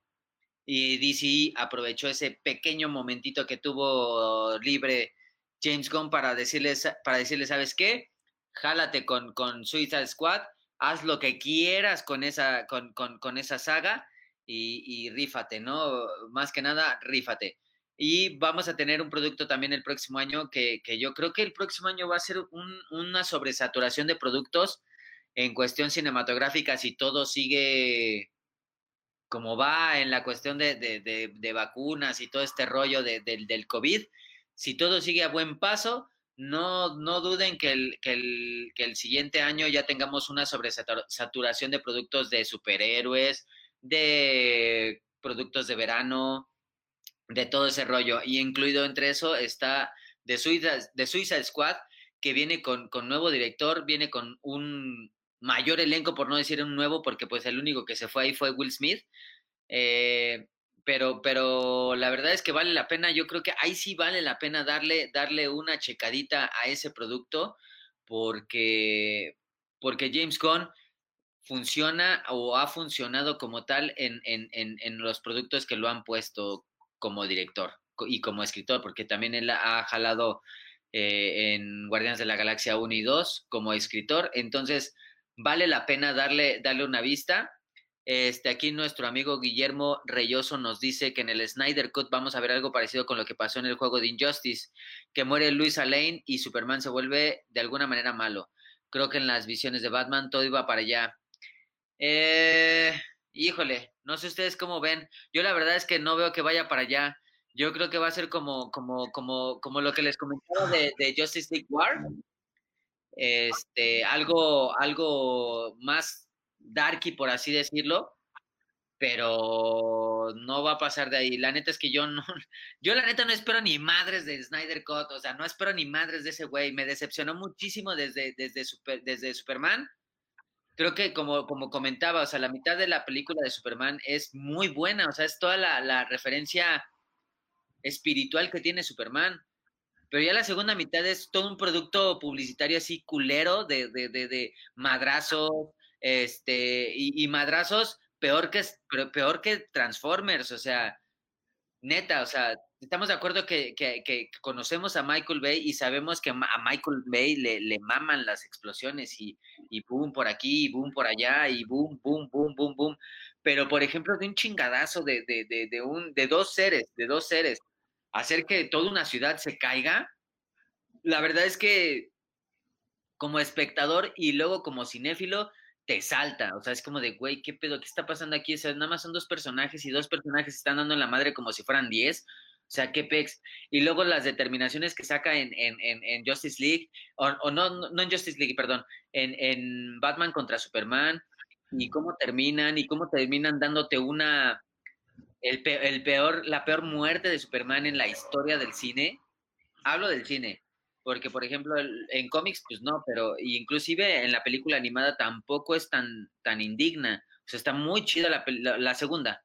y DC aprovechó ese pequeño momentito que tuvo libre James Gunn para decirles, para decirle, ¿sabes qué? Jálate con, con Suicide Squad, haz lo que quieras con esa, con, con, esa saga y, rífate, ¿no? Más que nada, rífate. Y vamos a tener un producto también el próximo año que, que yo creo que el próximo año va a ser un, una sobresaturación de productos en cuestión cinematográfica si todo sigue como va en la cuestión de, vacunas y todo este rollo del COVID, si todo sigue a buen paso, no, no duden que el, que, el, que el siguiente año ya tengamos una sobresaturación de productos de superhéroes, de productos de verano, de todo ese rollo. Y incluido entre eso está de Suiza, de Suiza Squad, que viene con, con nuevo director, viene con un mayor elenco, por no decir un nuevo, porque pues el único que se fue ahí fue Will Smith. Eh, pero, pero la verdad es que vale la pena, yo creo que ahí sí vale la pena darle, darle una checadita a ese producto, porque, porque James Gunn funciona o ha funcionado como tal en, en, en, los productos que lo han puesto como director y como escritor, porque también él ha jalado eh, en Guardianes de la Galaxia 1 y 2 como escritor. Entonces, vale la pena darle, darle una vista. Este, aquí nuestro amigo Guillermo Reyoso nos dice que en el Snyder Cut vamos a ver algo parecido con lo que pasó en el juego de Injustice, que muere Luis Lane y Superman se vuelve de alguna manera malo. Creo que en las visiones de Batman todo iba para allá. Eh, híjole, no sé ustedes cómo ven. Yo la verdad es que no veo que vaya para allá. Yo creo que va a ser como, como, como, como lo que les comentaba de, de Justice League War este, algo, algo más darky, por así decirlo, pero no va a pasar de ahí. La neta es que yo no, yo la neta no espero ni madres de Snyder Cut, o sea, no espero ni madres de ese güey. Me decepcionó muchísimo desde, desde, desde Superman. Creo que como, como comentaba, o sea, la mitad de la película de Superman es muy buena, o sea, es toda la referencia espiritual que tiene Superman. Pero ya la segunda mitad es todo un producto publicitario así culero de, de, de, de madrazos, este, y, madrazos peor que, peor que Transformers, o sea, neta, o sea, estamos de acuerdo que, que, conocemos a Michael Bay y sabemos que a Michael Bay le, le maman las explosiones y, y boom por aquí, y boom por allá, y boom, boom, boom, boom, boom. Pero, por ejemplo, de un chingadazo de, de, de, de, un, de dos seres, de dos seres, hacer que toda una ciudad se caiga, la verdad es que como espectador y luego como cinéfilo, te salta. O sea, es como de, güey, ¿qué pedo? ¿Qué está pasando aquí? O sea, nada más son dos personajes y dos personajes están dando en la madre como si fueran diez. O sea, qué pex. Y luego las determinaciones que saca en, en, en, Justice League, o, no, no en Justice League, perdón, en, en Batman contra Superman, y cómo terminan, y cómo terminan dándote una, el, peor, la peor muerte de Superman en la historia del cine. Hablo del cine, porque por ejemplo en cómics pues no, pero inclusive en la película animada tampoco es tan, tan indigna. O sea, está muy chida la, segunda.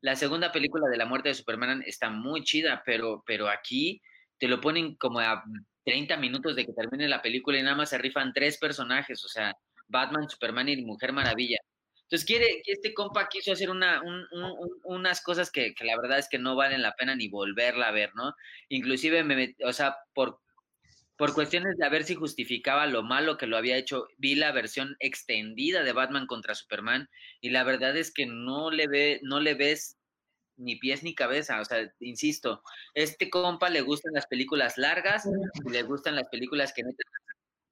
La segunda película de la muerte de Superman está muy chida, pero, pero aquí te lo ponen como a 30 minutos de que termine la película y nada más se rifan tres personajes, o sea, Batman, Superman y Mujer Maravilla. Entonces quiere, este compa quiso hacer una, unas cosas que, la verdad es que no valen la pena ni volverla a ver, ¿no? Inclusive, me, o sea, por, por cuestiones de a ver si justificaba lo malo que lo había hecho, vi la versión extendida de Batman contra Superman y la verdad es que no le ve, no le ves ni pies ni cabeza, o sea, insisto, este compa le gustan las películas largas y le gustan las películas que no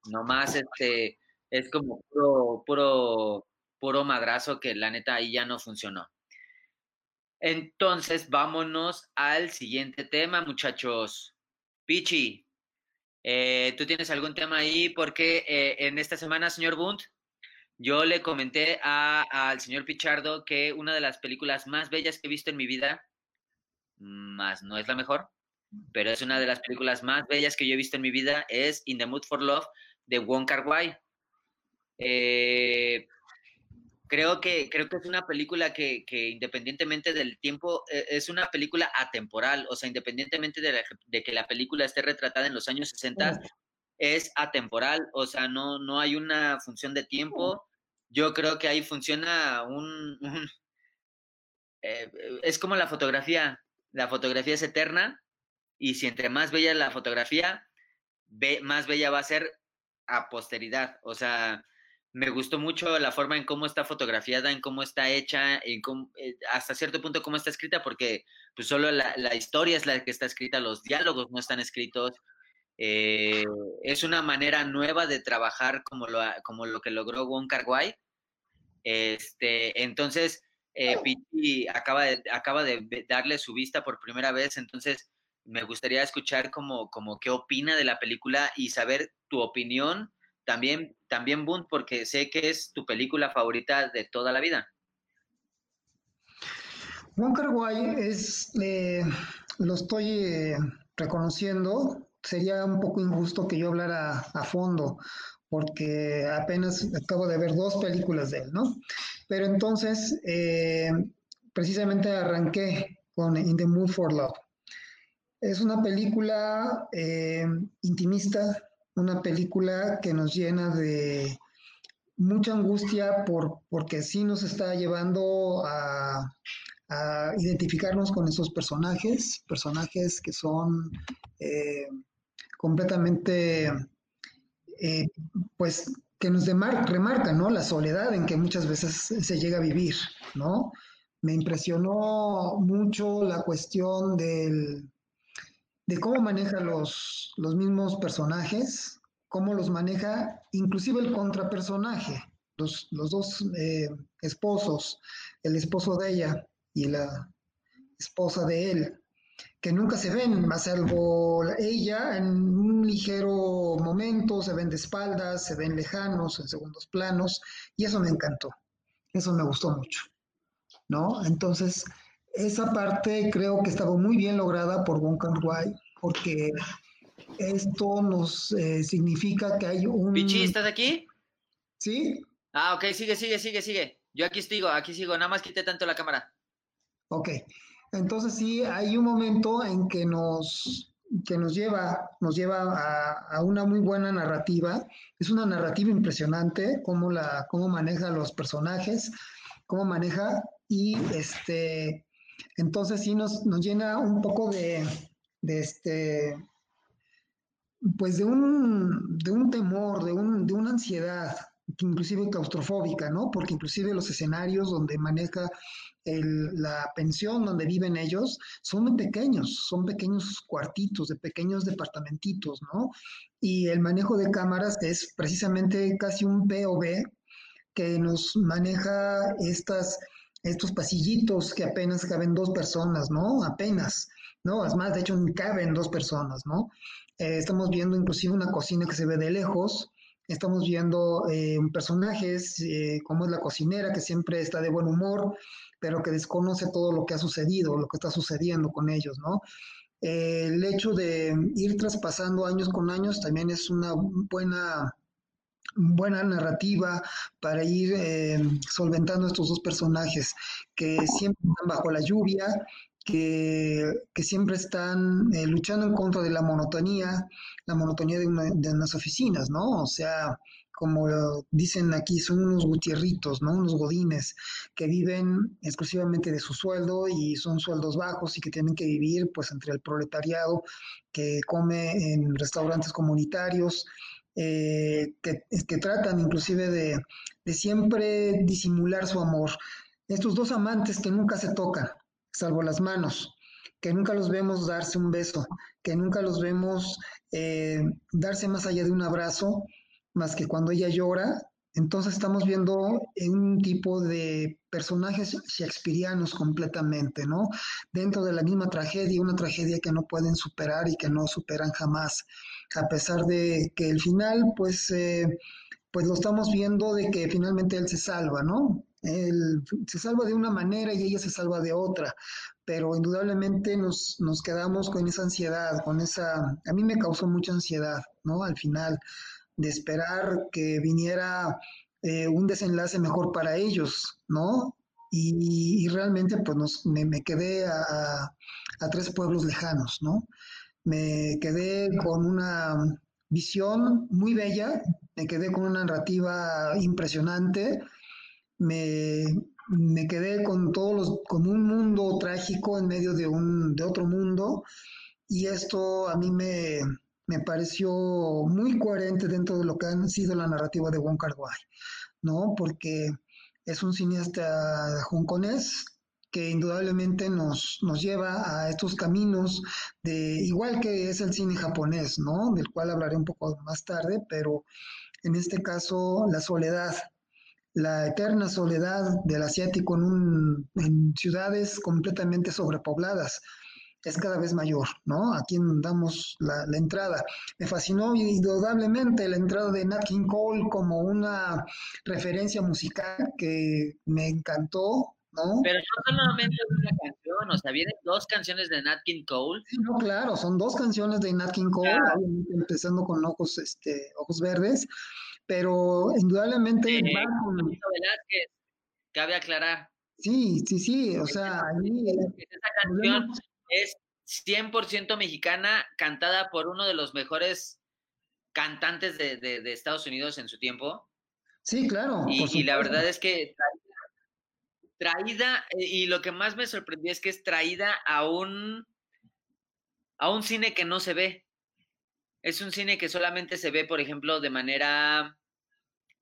nomás este es como puro, puro, puro madrazo que la neta ahí ya no funcionó. Entonces, vámonos al siguiente tema, muchachos. Pichi, eh, ¿tú tienes algún tema ahí? Porque eh, en esta semana, señor Bunt, yo le comenté al señor Pichardo que una de las películas más bellas que he visto en mi vida, más no es la mejor, pero es una de las películas más bellas que yo he visto en mi vida, es In the Mood for Love de Wong Kar Wai. Eh, creo que, creo que es una película que, independientemente del tiempo, e, es una película atemporal, o sea, independientemente de, que la película esté retratada en los años 60, es atemporal, o sea, no, no hay una función de tiempo. Yo creo que ahí funciona un... Eh, es como la fotografía, la fotografía es eterna y si entre más bella la fotografía, más bella va a ser a posteridad, o sea, me gustó mucho la forma en cómo está fotografiada, en cómo está hecha, en eh, hasta cierto punto cómo está escrita, porque pues solo la, historia es la que está escrita, los diálogos no están escritos. Eh, es una manera nueva de trabajar como lo, como lo que logró Wong Kar Wai. Este, entonces, eh, acaba de, acaba de darle su vista por primera vez, entonces me gustaría escuchar como, como qué opina de la película y saber tu opinión también, también Bunt, porque sé que es tu película favorita de toda la vida. Wong Kar es, eh, lo estoy eh, reconociendo, sería un poco injusto que yo hablara a fondo, porque apenas acabo de ver dos películas de él, ¿no? Pero entonces, eh, precisamente arranqué con In the Mood for Love. Es una película intimista, una película que nos llena de mucha angustia por, porque sí nos está llevando a, identificarnos con esos personajes, personajes que son eh, completamente, eh, pues, que nos remarcan, ¿no? La soledad en que muchas veces se llega a vivir, ¿no? Me impresionó mucho la cuestión del, de cómo maneja los, los mismos personajes, cómo los maneja inclusive el contrapersonaje, los, los dos eh, esposos, el esposo de ella y la esposa de él, que nunca se ven, más salvo ella en un ligero momento, se ven de espaldas, se ven lejanos, en segundos planos, y eso me encantó, eso me gustó mucho, ¿no? Entonces, esa parte creo que estaba muy bien lograda por Wong Kar Wai, porque esto nos eh, significa que hay un... Pichi, ¿estás aquí? Sí. Ah, ok, sigue, sigue, sigue, sigue. Yo aquí sigo, aquí sigo, nada más quité tanto la cámara. Ok, entonces sí, hay un momento en que nos, que nos lleva, nos lleva a, a, una muy buena narrativa. Es una narrativa impresionante, cómo, la, cómo maneja los personajes, cómo maneja y este, entonces sí nos, nos llena un poco de, este, pues de un, de un temor, de, un, de una ansiedad, inclusive claustrofóbica, ¿no? Porque inclusive los escenarios donde maneja la pensión donde viven ellos son pequeños, son pequeños cuartitos, de pequeños departamentitos, ¿no? Y el manejo de cámaras es precisamente casi un POV que nos maneja estas, estos pasillitos que apenas caben dos personas, ¿no? Apenas. ¿no? Es más, de hecho, caben dos personas, ¿no? Eh, estamos viendo inclusive una cocina que se ve de lejos, estamos viendo eh, personajes eh, como es la cocinera, que siempre está de buen humor, pero que desconoce todo lo que ha sucedido, lo que está sucediendo con ellos, ¿no? el hecho de ir traspasando años con años también es una buena buena narrativa para ir solventando estos dos personajes que siempre están bajo la lluvia, que, siempre están eh, luchando en contra de la monotonía, la monotonía de, de unas oficinas, ¿no? O sea, como dicen aquí, son unos gutierritos, ¿no? Unos godines que viven exclusivamente de su sueldo y son sueldos bajos y que tienen que vivir pues entre el proletariado que come en restaurantes comunitarios, eh, que, tratan inclusive de, de siempre disimular su amor. Estos dos amantes que nunca se tocan, salvo las manos, que nunca los vemos darse un beso, que nunca los vemos eh, darse más allá de un abrazo, más que cuando ella llora. Entonces estamos viendo un tipo de personajes shakespearianos completamente, ¿no? Dentro de la misma tragedia, una tragedia que no pueden superar y que no superan jamás, a pesar de que el final, pues, eh, pues lo estamos viendo de que finalmente él se salva, ¿no? Él se salva de una manera y ella se salva de otra, pero indudablemente nos, nos quedamos con esa ansiedad, con esa, a mí me causó mucha ansiedad, ¿no? Al final, de esperar que viniera eh, un desenlace mejor para ellos, ¿no? Y, realmente pues me, quedé a, tres pueblos lejanos, ¿no? Me quedé con una visión muy bella, me quedé con una narrativa impresionante, me, me quedé con todos los, con un mundo trágico en medio de un, de otro mundo, y esto a mí me, me pareció muy coherente dentro de lo que ha sido la narrativa de Wong Kar Wai, ¿no? Porque es un cineasta hongkonés que indudablemente nos, nos lleva a estos caminos de, igual que es el cine japonés, ¿no? Del cual hablaré un poco más tarde, pero en este caso la soledad, la eterna soledad del asiático en ciudades completamente sobrepobladas, es cada vez mayor, ¿no? Aquí damos la, entrada. Me fascinó indudablemente la entrada de Nat King Cole como una referencia musical que me encantó, ¿no? Pero no solamente una canción, o sea, vienen dos canciones de Nat King Cole. Sí, no, claro, son dos canciones de Nat King Cole, empezando con ojos, este, ojos verdes, pero indudablemente cabe aclarar. Sí, sí, sí, o sea, ahí, esa canción es 100% mexicana, cantada por uno de los mejores cantantes de, Estados Unidos en su tiempo. Sí, claro. Y, la verdad es que traída, eh, y lo que más me sorprendió es que es traída a un, a un cine que no se ve. Es un cine que solamente se ve, por ejemplo, de manera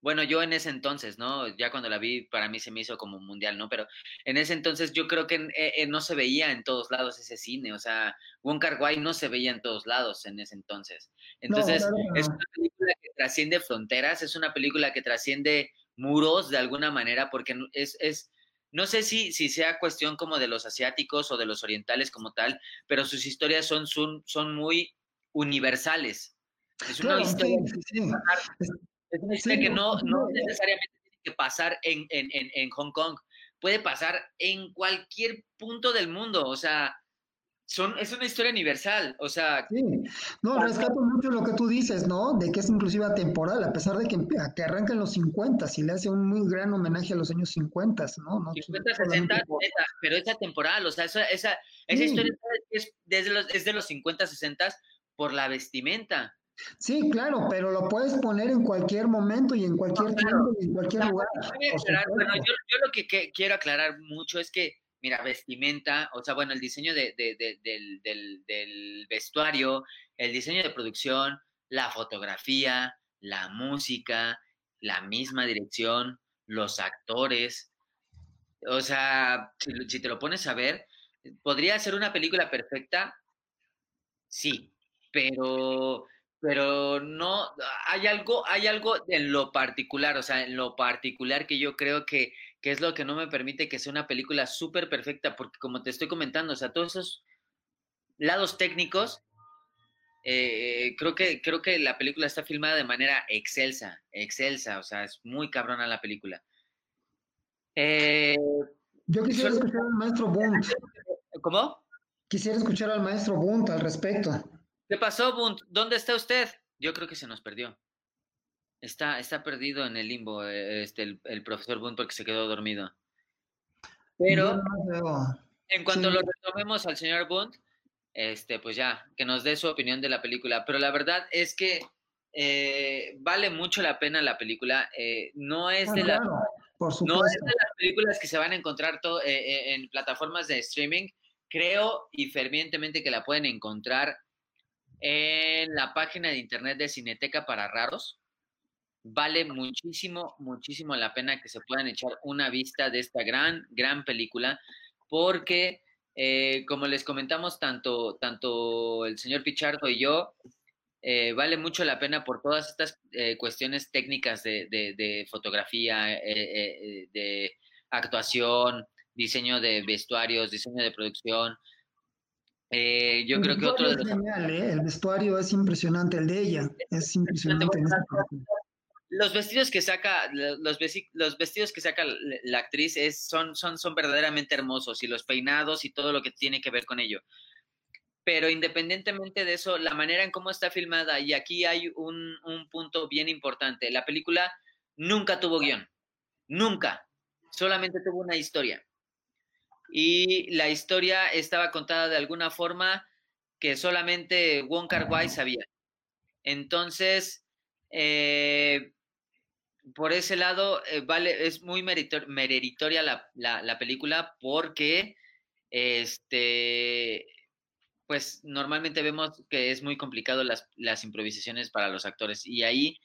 bueno, yo en ese entonces, ¿no? Ya cuando la vi, para mí se me hizo como mundial, ¿no? Pero en ese entonces yo creo que eh, eh, no se veía en todos lados ese cine, o sea, Wong Kar Wai no se veía en todos lados en ese entonces. Entonces, es una película que trasciende fronteras, es una película que trasciende muros de alguna manera, porque es, es no sé si, si sea cuestión como de los asiáticos o de los orientales como tal, pero sus historias son, son, son muy universales. Es una historia es una historia que no, no necesariamente tiene que pasar en, en, en, Hong Kong, puede pasar en cualquier punto del mundo, o sea, son, es una historia universal, o sea... Sí, no, rescato mucho lo que tú dices, ¿no? De que es inclusive atemporal, a pesar de que, que arranca en los 50 y le hace un muy gran homenaje a los años 50, ¿no? 50, 60, pero es atemporal, o sea, esa, esa, esa historia es, desde los, es de los 50, 60 por la vestimenta. Sí, claro, pero lo puedes poner en cualquier momento y en cualquier tiempo y en cualquier lugar. bueno, yo, yo, lo que, quiero aclarar mucho es que, mira, vestimenta, o sea, bueno, el diseño de, del, del, vestuario, el diseño de producción, la fotografía, la música, la misma dirección, los actores. O sea, si te lo pones a ver, ¿podría ser una película perfecta? Sí, pero pero no, hay algo, hay algo en lo particular, o sea, en lo particular que yo creo que, que es lo que no me permite que sea una película súper perfecta, porque como te estoy comentando, o sea, todos esos lados técnicos, eh, creo, que, creo que la película está filmada de manera excelsa, excelsa, o sea, es muy cabrona la película. Eh, yo quisiera escuchar al maestro Bunt. ¿Cómo? Quisiera escuchar al maestro Bunt al respecto. ¿Qué pasó, Bunt? ¿Dónde está usted? Yo creo que se nos perdió. Está, está perdido en el limbo eh, este, el, profesor Bunt porque se quedó dormido. Pero En cuanto lo retomemos al señor Bond, este, pues ya, que nos dé su opinión de la película. Pero la verdad es que eh, vale mucho la pena la película. Eh, no es de la, no es de las películas que se van a encontrar eh, en plataformas de streaming. Creo y fervientemente que la pueden encontrar en la página de internet de Cineteca para Raros. Vale muchísimo, muchísimo la pena que se puedan echar una vista de esta gran, gran película, porque, eh, como les comentamos, tanto, tanto el señor Pichardo y yo, eh, vale mucho la pena por todas estas eh, cuestiones técnicas de, de fotografía, de actuación, diseño de vestuarios, diseño de producción, eh, yo creo que otro de los... ¿eh? El vestuario es impresionante, el de ella es impresionante. los vestidos que saca, los, los vestidos que saca la actriz es, son, son, son verdaderamente hermosos y los peinados y todo lo que tiene que ver con ello. Pero independientemente de eso, la manera en cómo está filmada, y aquí hay un, un punto bien importante, la película nunca tuvo guion, nunca, solamente tuvo una historia y la historia estaba contada de alguna forma que solamente Wong Kar Wai sabía. Entonces, eh, por ese lado, eh, vale, es muy meritoria la, la, película porque, este, pues normalmente vemos que es muy complicado las, las improvisaciones para los actores y ahí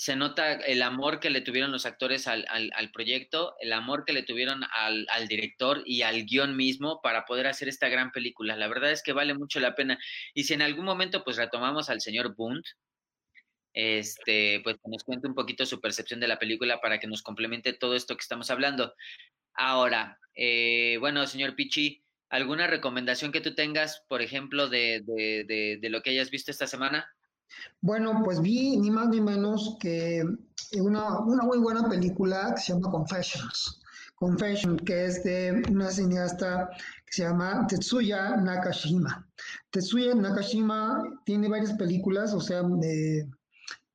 se nota el amor que le tuvieron los actores al, proyecto, el amor que le tuvieron al, director y al guion mismo para poder hacer esta gran película. La verdad es que vale mucho la pena. Y si en algún momento pues retomamos al señor Bund, este, pues que nos cuente un poquito su percepción de la película para que nos complemente todo esto que estamos hablando. Ahora, eh, bueno, señor Pichi, ¿alguna recomendación que tú tengas, por ejemplo, de, de lo que hayas visto esta semana? Bueno, pues vi ni más ni menos que una, una muy buena película que se llama Confessions. Confession, que es de una cineasta que se llama Tetsuya Nakashima. Tetsuya Nakashima tiene varias películas, o sea, de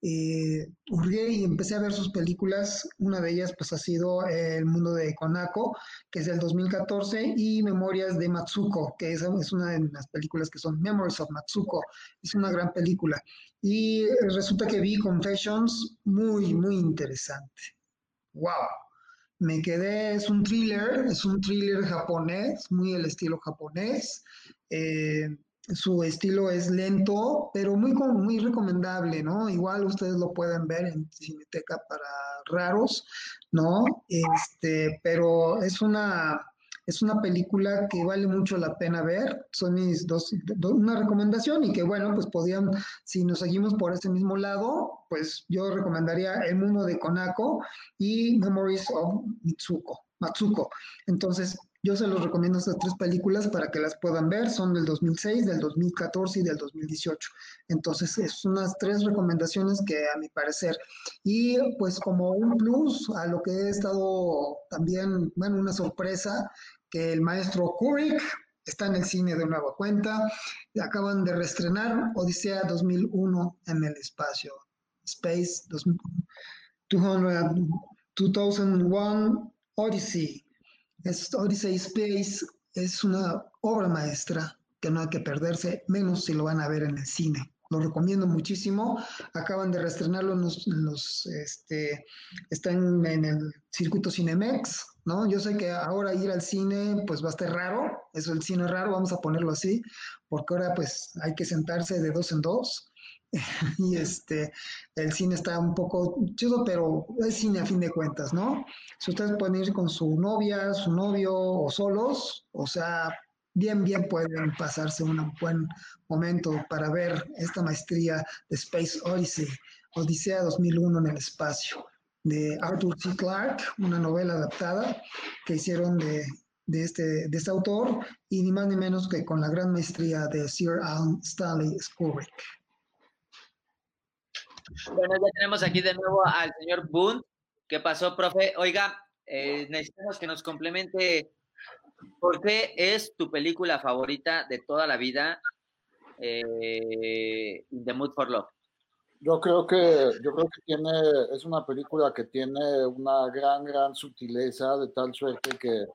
eh, y empecé a ver sus películas. Una de ellas pues ha sido El mundo de Konako, que es del 2014, y Memorias de Matsuko, que es, es una de las películas que son Memories of Matsuko. Es una gran película. Y resulta que vi Confessions muy, muy interesante. ¡Wow! Me quedé, es un thriller, es un thriller japonés, muy el estilo japonés. Eh, su estilo es lento, pero muy, muy recomendable, ¿no? Igual ustedes lo pueden ver en Cineteca para raros, ¿no? Este, pero es una, es una película que vale mucho la pena ver. Son mis dos, una recomendación y que bueno, pues podían, si nos seguimos por ese mismo lado, pues yo recomendaría El mundo de Konako y Memories of Mitsuko, Matsuko. Entonces, yo se los recomiendo estas tres películas para que las puedan ver. Son del 2006, del 2014 y del 2018. Entonces, es unas tres recomendaciones que a mi parecer. Y pues como un plus a lo que he estado también, bueno, una sorpresa, que el maestro Kubrick está en el cine de nueva cuenta. Acaban de reestrenar Odisea 2001 en el espacio. Space 2001 Odyssey es Odyssey Space es una obra maestra que no hay que perderse, menos si lo van a ver en el cine. Lo recomiendo muchísimo. Acaban de reestrenarlo en los, este, está en, el circuito Cinemex, ¿no? Yo sé que ahora ir al cine, pues va a estar raro, eso el cine es raro, vamos a ponerlo así, porque ahora pues hay que sentarse de dos en dos. y este, el cine está un poco chido, pero es cine a fin de cuentas, ¿no? Si ustedes pueden ir con su novia, su novio o solos, o sea, bien, bien pueden pasarse un buen momento para ver esta maestría de Space Odyssey, Odisea 2001 en el espacio, de Arthur C. Clarke, una novela adaptada que hicieron de, de, este, de este autor, y ni más ni menos que con la gran maestría de Sir Alan Stanley Kubrick. Bueno, ya tenemos aquí de nuevo al señor Boone. ¿Qué pasó, profe? Oiga, eh, necesitamos que nos complemente por qué es tu película favorita de toda la vida, eh, The Mood for Love. Yo creo que, yo creo que tiene, es una película que tiene una gran, gran sutileza, de tal suerte que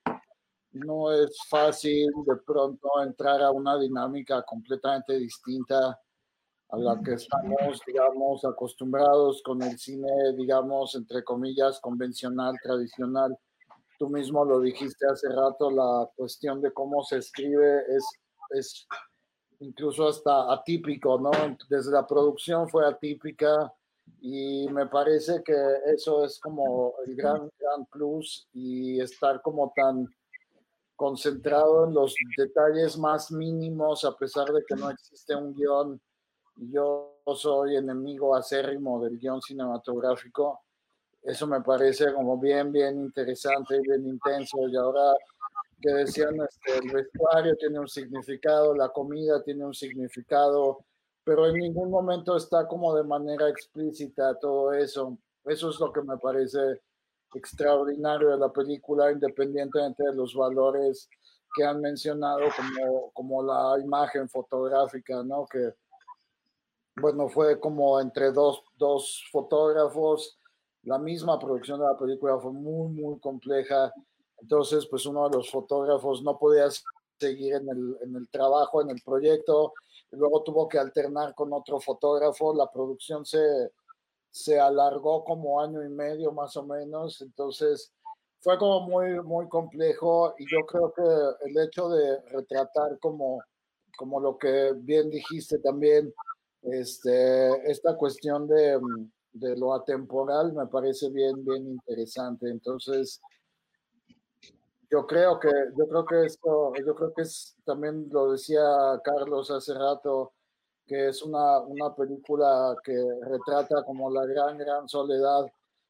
no es fácil de pronto entrar a una dinámica completamente distinta a la que estamos, digamos, acostumbrados con el cine, digamos, entre comillas, convencional, tradicional. Tú mismo lo dijiste hace rato, la cuestión de cómo se escribe es, es incluso hasta atípico, ¿no? Desde la producción fue atípica y me parece que eso es como el gran, gran plus y estar como tan concentrado en los detalles más mínimos a pesar de que no existe un guion. Yo soy enemigo acérrimo del guion cinematográfico. Eso me parece como bien, bien interesante y bien intenso. Y ahora que decían, este, el vestuario tiene un significado, la comida tiene un significado, pero en ningún momento está como de manera explícita todo eso. Eso es lo que me parece extraordinario de la película, independientemente de los valores que han mencionado como, como la imagen fotográfica, ¿no? Que, bueno, fue como entre dos, dos fotógrafos, la misma producción de la película fue muy, muy compleja entonces, pues uno de los fotógrafos no podía seguir en el, en el trabajo, en el proyecto, luego tuvo que alternar con otro fotógrafo, la producción se, se alargó como año y medio más o menos, entonces fue como muy, muy complejo y yo creo que el hecho de retratar como, como lo que bien dijiste también, este, esta cuestión de, de lo atemporal me parece bien, bien interesante. Entonces, yo creo que, yo creo que esto, yo creo que es, también lo decía Carlos hace rato, que es una, una película que retrata como la gran, gran soledad.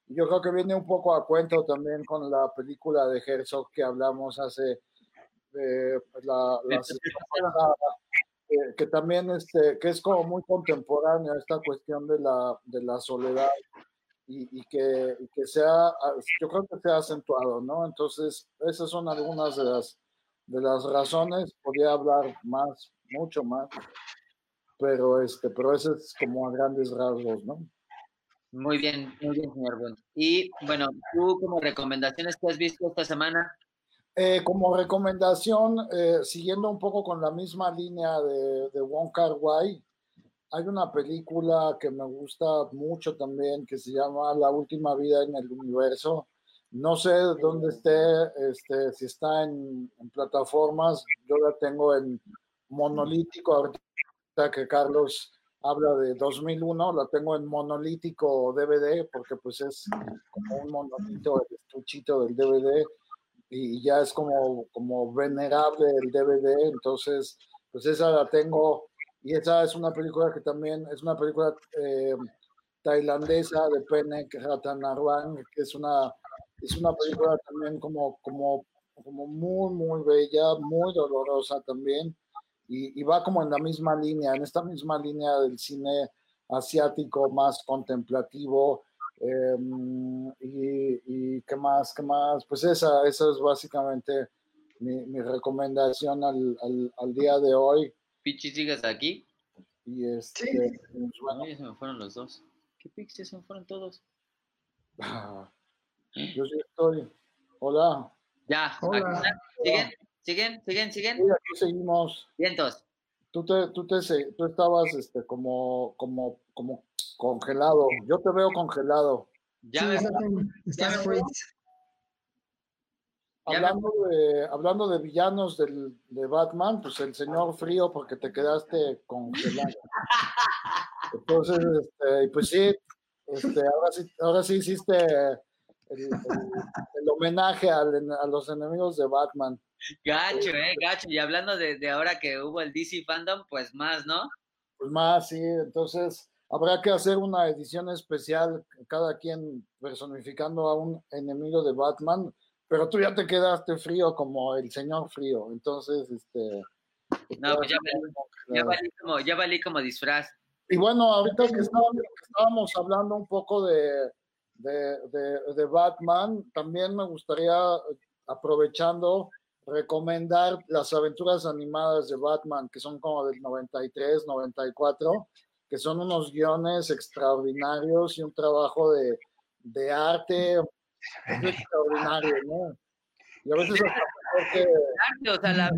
Yo creo que viene un poco a cuento también con la película de Herzog que hablamos hace eh, la, la que también este, que es como muy contemporánea esta cuestión de la, de la soledad y, que, que, sea, ah, yo creo que sea acentuado, ¿no? Entonces, esas son algunas de las, de las razones, podría hablar más, mucho más, pero, este, pero eso es como a grandes rasgos, ¿no? Muy bien, muy bien, señor Bund. Y bueno, tú como recomendaciones que has visto esta semana. Eh, como recomendación, eh, siguiendo un poco con la misma línea de, de Wong Kar Wai, hay una película que me gusta mucho también que se llama La última vida en el universo. No sé dónde esté, este, si está en, plataformas. Yo la tengo en monolítico, ahorita que Carlos habla de 2001, la tengo en monolítico DVD porque pues es como un monolito, el estuchito del DVD y ya es como, como venerable el DVD, entonces pues esa la tengo y esa es una película que también es una película eh, tailandesa de Penek Ratanarwan, que es una, es una película también como, como, como muy, muy bella, muy dolorosa también, y, va como en la misma línea, en esta misma línea del cine asiático más contemplativo. Em, y, y, qué más, qué más, pues esa, esa es básicamente mi, mi recomendación al, al, al día de hoy. Pichi, ¿sigues aquí? Y este, sí. Pues, bueno. se me fueron los dos. ¿Qué Pichi? Se me fueron todos. yo sí estoy. Hola. Ya. Hola. ¿Siguen? ¿Siguen? ¿Siguen? ¿Siguen? Sí, aquí seguimos. Vientos. Tú, te, tú, te, tú estabas este, como, como, como congelado. Yo te veo congelado. Ya me estás Hablando de, hablando de villanos del, de Batman, pues el señor frío porque te quedaste congelado. Entonces, este, pues sí, este, ahora sí, ahora sí hiciste el, homenaje a los enemigos de Batman. Gacho, eh, gacho. Y hablando de, de, ahora que hubo el DC Fandom, pues más, ¿no? Pues más, sí. Entonces, habrá que hacer una edición especial, cada quien personificando a un enemigo de Batman pero tú ya te quedaste frío como el señor frío, entonces, este... No, pues ya, valí, como, ya valí como disfraz. Y bueno, ahorita que estábamos, hablando un poco de, de, Batman, también me gustaría, aprovechando, recomendar las aventuras animadas de Batman, que son como del 93, 94, que son unos guiones extraordinarios y un trabajo de, de arte extraordinario, ¿no? Y a veces o sea, la,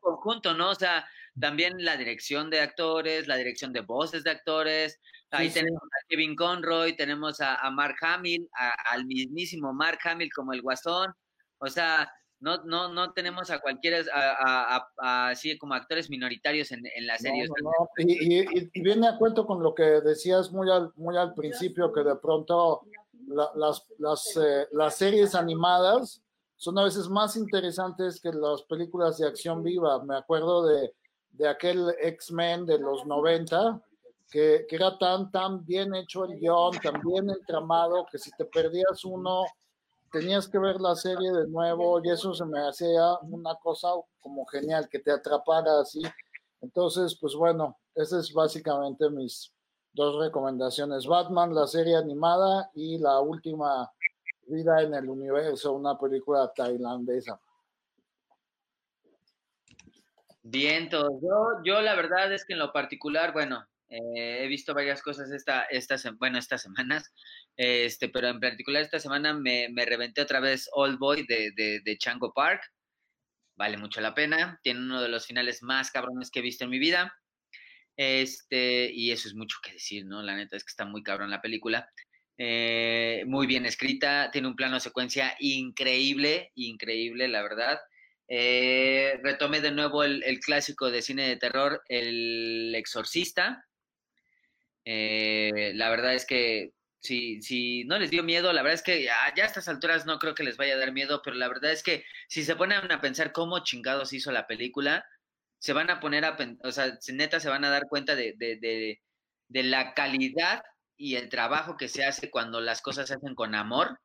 conjunto, ¿no? O sea, también la dirección de actores, la dirección de voces de actores. Ahí tenemos a Kevin Conroy, tenemos a, Mark Hamill, al mismísimo Mark Hamill como el Guasón. O sea, no, no, no tenemos a cualquiera, así como actores minoritarios en, en la serie. Y, viene a cuento con lo que decías muy al, muy al principio, que de pronto las, las, eh, las series animadas son a veces más interesantes que las películas de acción viva. Me acuerdo de, de aquel X-Men de los 90, que, era tan, tan bien hecho el guion, tan bien entramado, que si te perdías uno, tenías que ver la serie de nuevo y eso se me hacía una cosa como genial, que te atrapara así. Entonces, pues bueno, esas es básicamente mis dos recomendaciones. Batman, la serie animada y la última vida en el universo, una película tailandesa. Bien, yo, yo la verdad es que en lo particular, bueno, eh, he visto varias cosas esta, esta, bueno, estas semanas, este, pero en particular esta semana me, me reventé otra vez Old Boy de, de, de, Chango Park. Vale mucho la pena. Tiene uno de los finales más cabrones que he visto en mi vida. Este, y eso es mucho que decir, ¿no? La neta es que está muy cabrón la película. Eh, muy bien escrita, tiene un plano secuencia increíble, increíble, la verdad. Eh, retome de nuevo el, clásico de cine de terror, El Exorcista, eh, la verdad es que si, si no les dio miedo, la verdad es que ya, a estas alturas no creo que les vaya a dar miedo, pero la verdad es que si se ponen a pensar cómo chingados hizo la película, se van a poner a, o sea, neta se van a dar cuenta de, de, de, la calidad y el trabajo que se hace cuando las cosas se hacen con amor.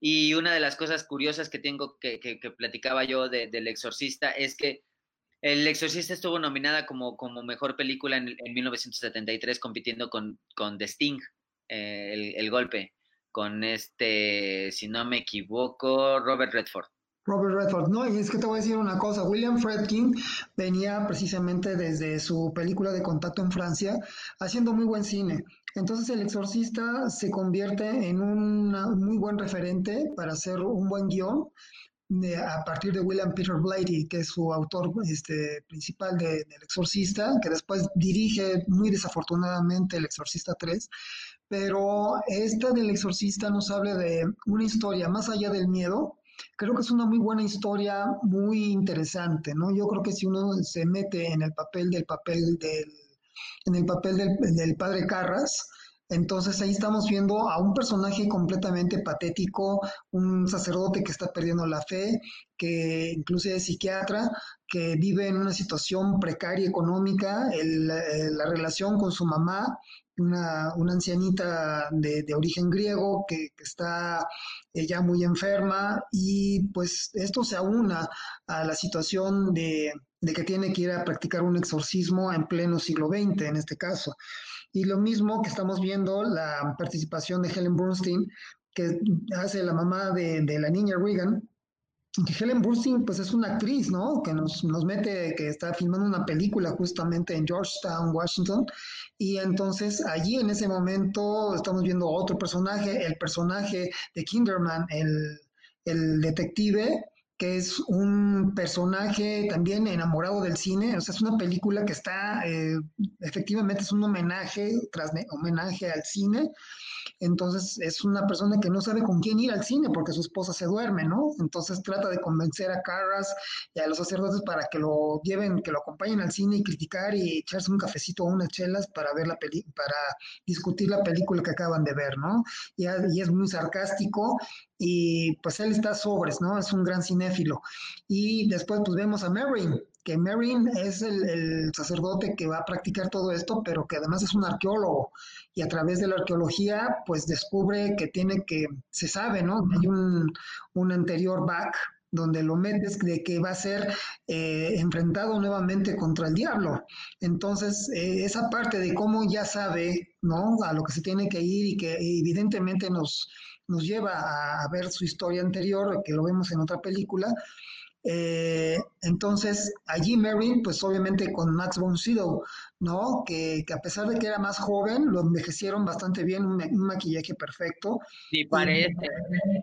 Y una de las cosas curiosas que tengo que, que, que platicaba yo del exorcista es que el Exorcista estuvo nominada como, como mejor película en, 1973, compitiendo con, con The Sting, eh, el, golpe, con este, si no me equivoco, Robert Redford. Robert Redford, no, y es que te voy a decir una cosa, William Fredkin venía precisamente desde su película de contacto en Francia haciendo muy buen cine. Entonces el exorcista se convierte en un muy buen referente para hacer un buen guion a partir de William Peter Blatty, que es su autor este, principal de, El Exorcista, que después dirige muy desafortunadamente El Exorcista 3. Pero esta del Exorcista nos habla de una historia más allá del miedo. Creo que es una muy buena historia, muy interesante, ¿no? Yo creo que si uno se mete en el papel del papel del, en el papel del, del padre Carras, entonces ahí estamos viendo a un personaje completamente patético, un sacerdote que está perdiendo la fe, que incluso es psiquiatra, que vive en una situación precaria económica, eh, la relación con su mamá, una, ancianita de, origen griego que, está ya muy enferma y pues esto se aúna a la situación de, de que tiene que ir a practicar un exorcismo en pleno siglo XX en este caso. Y lo mismo que estamos viendo la participación de Helen Bernstein, que hace la mamá de, la niña Regan, que Helen Bernstein pues es una actriz, ¿no? Que nos, nos, mete, que está filmando una película justamente en Georgetown, Washington, y entonces allí en ese momento estamos viendo otro personaje, el personaje de Kinderman, el, el detective, que es un personaje también enamorado del cine, o sea, es una película que está, eh, efectivamente es un homenaje tras homenaje al cine, entonces es una persona que no sabe con quién ir al cine porque su esposa se duerme, ¿no? Entonces trata de convencer a Carras y a los sacerdotes para que lo lleven, que lo acompañen al cine y criticar y echarse un cafecito o unas chelas para ver la peli para discutir la película que acaban de ver, ¿no? Y, y es muy sarcástico y pues él está sobres, ¿no? Es un gran cinéfilo. Y después pues vemos a Merrin, que Merrin es el, sacerdote que va a practicar todo esto, pero que además es un arqueólogo y a través de la arqueología pues descubre que tiene que, se sabe, ¿no? Hay un, un anterior back donde lo metes de que va a ser eh, enfrentado nuevamente contra el diablo. Entonces, eh, esa parte de cómo ya sabe, ¿no? A lo que se tiene que ir y que evidentemente nos, nos lleva a, ver su historia anterior, que lo vemos en otra película. Eh, entonces, allí Merrin, pues obviamente con Max von Sydow, ¿no? Que, a pesar de que era más joven, lo envejecieron bastante bien, un, maquillaje perfecto. Ni parece.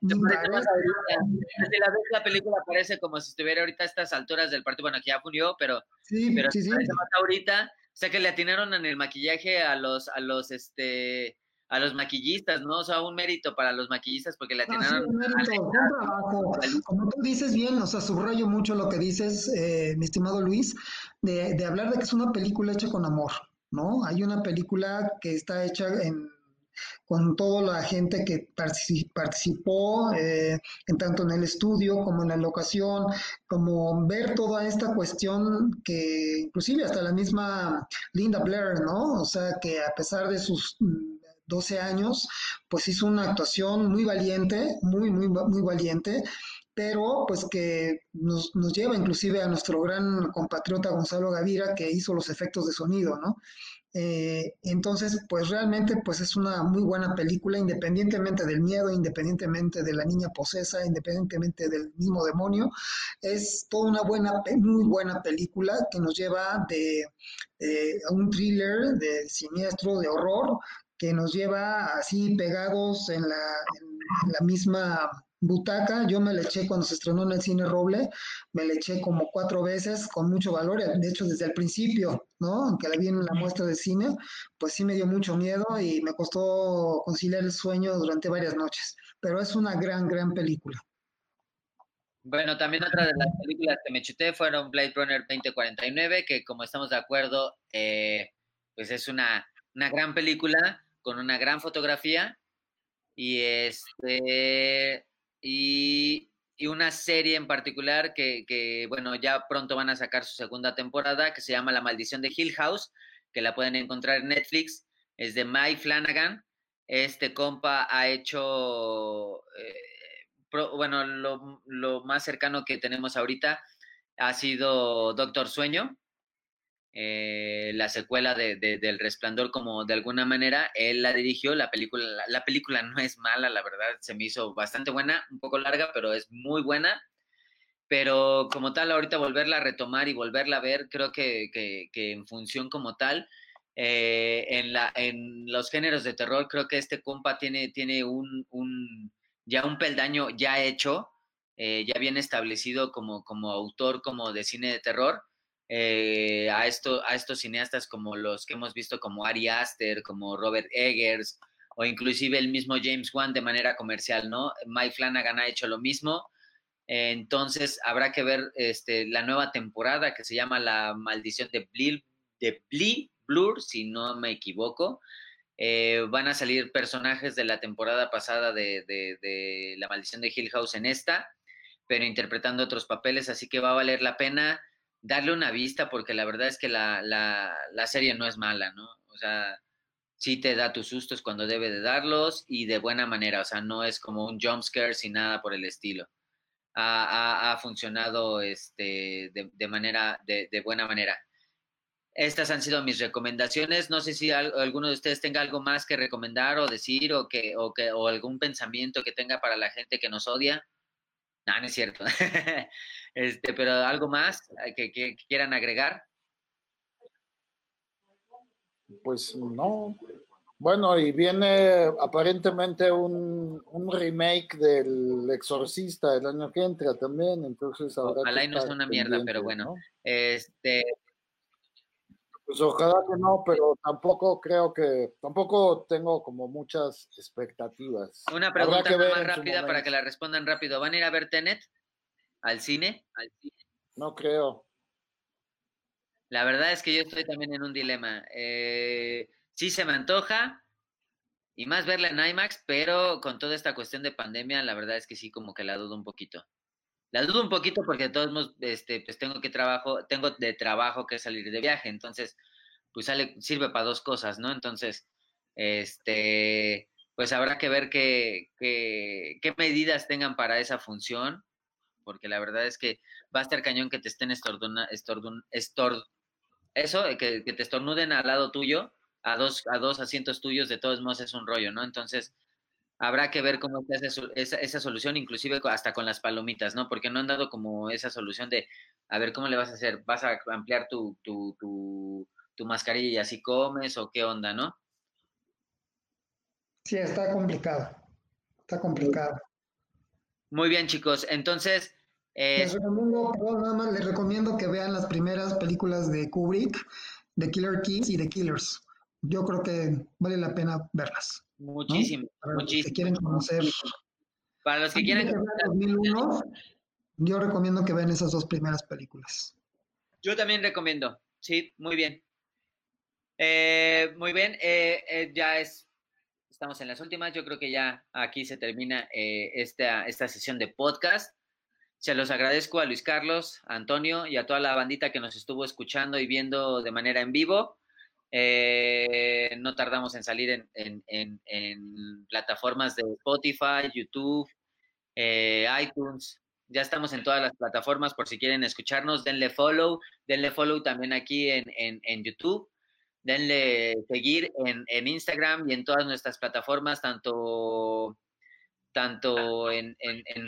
Ni parece. La ves la película parece como si estuviera ahorita a estas alturas del partido, bueno, que ya murió, pero, sí, pero sí, sí. ahorita, o sea que le atinaron en el maquillaje a los, a los, este, a los maquillistas, ¿no? O sea, un mérito para los maquillistas porque le atinaron. un mérito, trabajo. Como tú dices bien, o sea, subrayo mucho lo que dices, eh, mi estimado Luis, de, de hablar de que es una película hecha con amor, ¿no? Hay una película que está hecha en con toda la gente que participó, eh, en tanto en el estudio como en la locación, como ver toda esta cuestión que inclusive hasta la misma Linda Blair, ¿no? O sea, que a pesar de sus 12 años, pues hizo una actuación muy valiente, muy, muy, muy valiente, pero pues que nos, nos, lleva inclusive a nuestro gran compatriota Gonzalo Gavira, que hizo los efectos de sonido, ¿no? Eh, entonces, pues realmente pues es una muy buena película, independientemente del miedo, independientemente de la niña posesa, independientemente del mismo demonio. Es toda una buena, muy buena película que nos lleva de, a un thriller de siniestro, de horror, que nos lleva así pegados en la, en la misma butaca, yo me le eché cuando se estrenó en el cine Roble, me le eché como cuatro veces con mucho valor, de hecho desde el principio, ¿no? Aunque la vi en la muestra de cine, pues sí me dio mucho miedo y me costó conciliar el sueño durante varias noches, pero es una gran, gran película. Bueno, también otra de las películas que me chuté fueron Blade Runner 2049, que como estamos de acuerdo, eh, pues es una, una gran película con una gran fotografía y este y, una serie en particular que, bueno, ya pronto van a sacar su segunda temporada, que se llama La Maldición de Hill House, que la pueden encontrar en Netflix, es de Mike Flanagan. Este compa ha hecho, eh, bueno, lo, lo, más cercano que tenemos ahorita ha sido Doctor Sueño, eh, la secuela de, del Resplandor como de alguna manera él la dirigió, la película, la, película no es mala, la verdad, se me hizo bastante buena, un poco larga, pero es muy buena, pero como tal, ahorita volverla a retomar y volverla a ver, creo que, en función como tal, eh, en, la, en los géneros de terror, creo que este compa tiene, tiene un, un ya un peldaño ya hecho, eh, ya bien establecido como, como autor, como de cine de terror, eh, a, esto, a estos cineastas como los que hemos visto como Ari Aster, como Robert Eggers o inclusive el mismo James Wan de manera comercial, ¿no? Mike Flanagan ha hecho lo mismo. entonces habrá que ver este, la nueva temporada que se llama La Maldición de Blee, de Blur, si no me equivoco. Eh, van a salir personajes de la temporada pasada de, La Maldición de Hill House en esta, pero interpretando otros papeles, así que va a valer la pena darle una vista porque la verdad es que la, la, serie no es mala, ¿no? O sea, sí te da tus sustos cuando debe de darlos y de buena manera, o sea, no es como un jump scare sin nada por el estilo. Ha, ha, funcionado este, de, manera, de, de, buena manera. Estas han sido mis recomendaciones. No sé si alguno de ustedes tenga algo más que recomendar o decir o, que, o, que, o algún pensamiento que tenga para la gente que nos odia. No, no es cierto. este, pero algo más que, quieran agregar. Pues no. Bueno, y viene aparentemente un, remake del Exorcista el año que entra también, entonces Ojalá y no sea una mierda, pero bueno. Este, pues ojalá que no, pero tampoco creo que, tampoco tengo como muchas expectativas. Una pregunta más rápida para que la respondan rápido. ¿Van a ir a ver Tenet al cine? No creo. La verdad es que yo estoy también en un dilema. Eh, sí se me antoja, y más verla en IMAX, pero con toda esta cuestión de pandemia, la verdad es que sí, como que la dudo un poquito. La dudo un poquito porque de todos modos, este, pues tengo que trabajo, tengo de trabajo que salir de viaje, entonces, pues sale, sirve para dos cosas, ¿no? Entonces, este, pues habrá que ver qué, qué, qué medidas tengan para esa función, porque la verdad es que va a estar cañón que te estén estorduna, estordun, estor, eso, que, que te estornuden al lado tuyo, a dos, a dos asientos tuyos, de todos modos es un rollo, ¿no? Entonces, habrá que ver cómo se hace esa, esa, solución, inclusive hasta con las palomitas, ¿no? Porque no han dado como esa solución de, a ver, ¿cómo le vas a hacer? ¿Vas a ampliar tu, tu, tu mascarilla si comes o qué onda, ¿no? Sí, está complicado. Está complicado. Muy bien, chicos. Entonces. Eh, les recomiendo, nada más les recomiendo que vean las primeras películas de Kubrick, de Killer Kings y de Killers. Yo creo que vale la pena verlas. Muchísimo, muchísimo. Si quieren conocer. Para los que quieren. 2001, yo recomiendo que vean esas dos primeras películas. Yo también recomiendo. Sí, muy bien. Eh, muy bien. Eh, ya es estamos en las últimas. Yo creo que ya aquí se termina esta, esta sesión de podcast. Se los agradezco a Luis Carlos, Antonio y a toda la bandita que nos estuvo escuchando y viendo de manera en vivo. Eh, no tardamos en salir en, plataformas de Spotify, YouTube, eh, iTunes. Ya estamos en todas las plataformas por si quieren escucharnos. Denle follow. Denle follow también aquí en YouTube denle seguir en, Instagram y en todas nuestras plataformas, tanto, tanto en,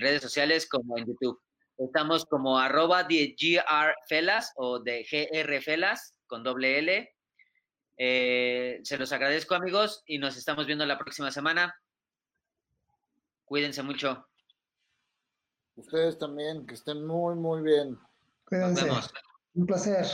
redes sociales como en YouTube. Estamos como arroba de grfelas o de grfelas con doble L. Eh, se los agradezco amigos y nos estamos viendo la próxima semana. Cuídense mucho. Ustedes también, que estén muy, muy bien. Cuídense. Un placer.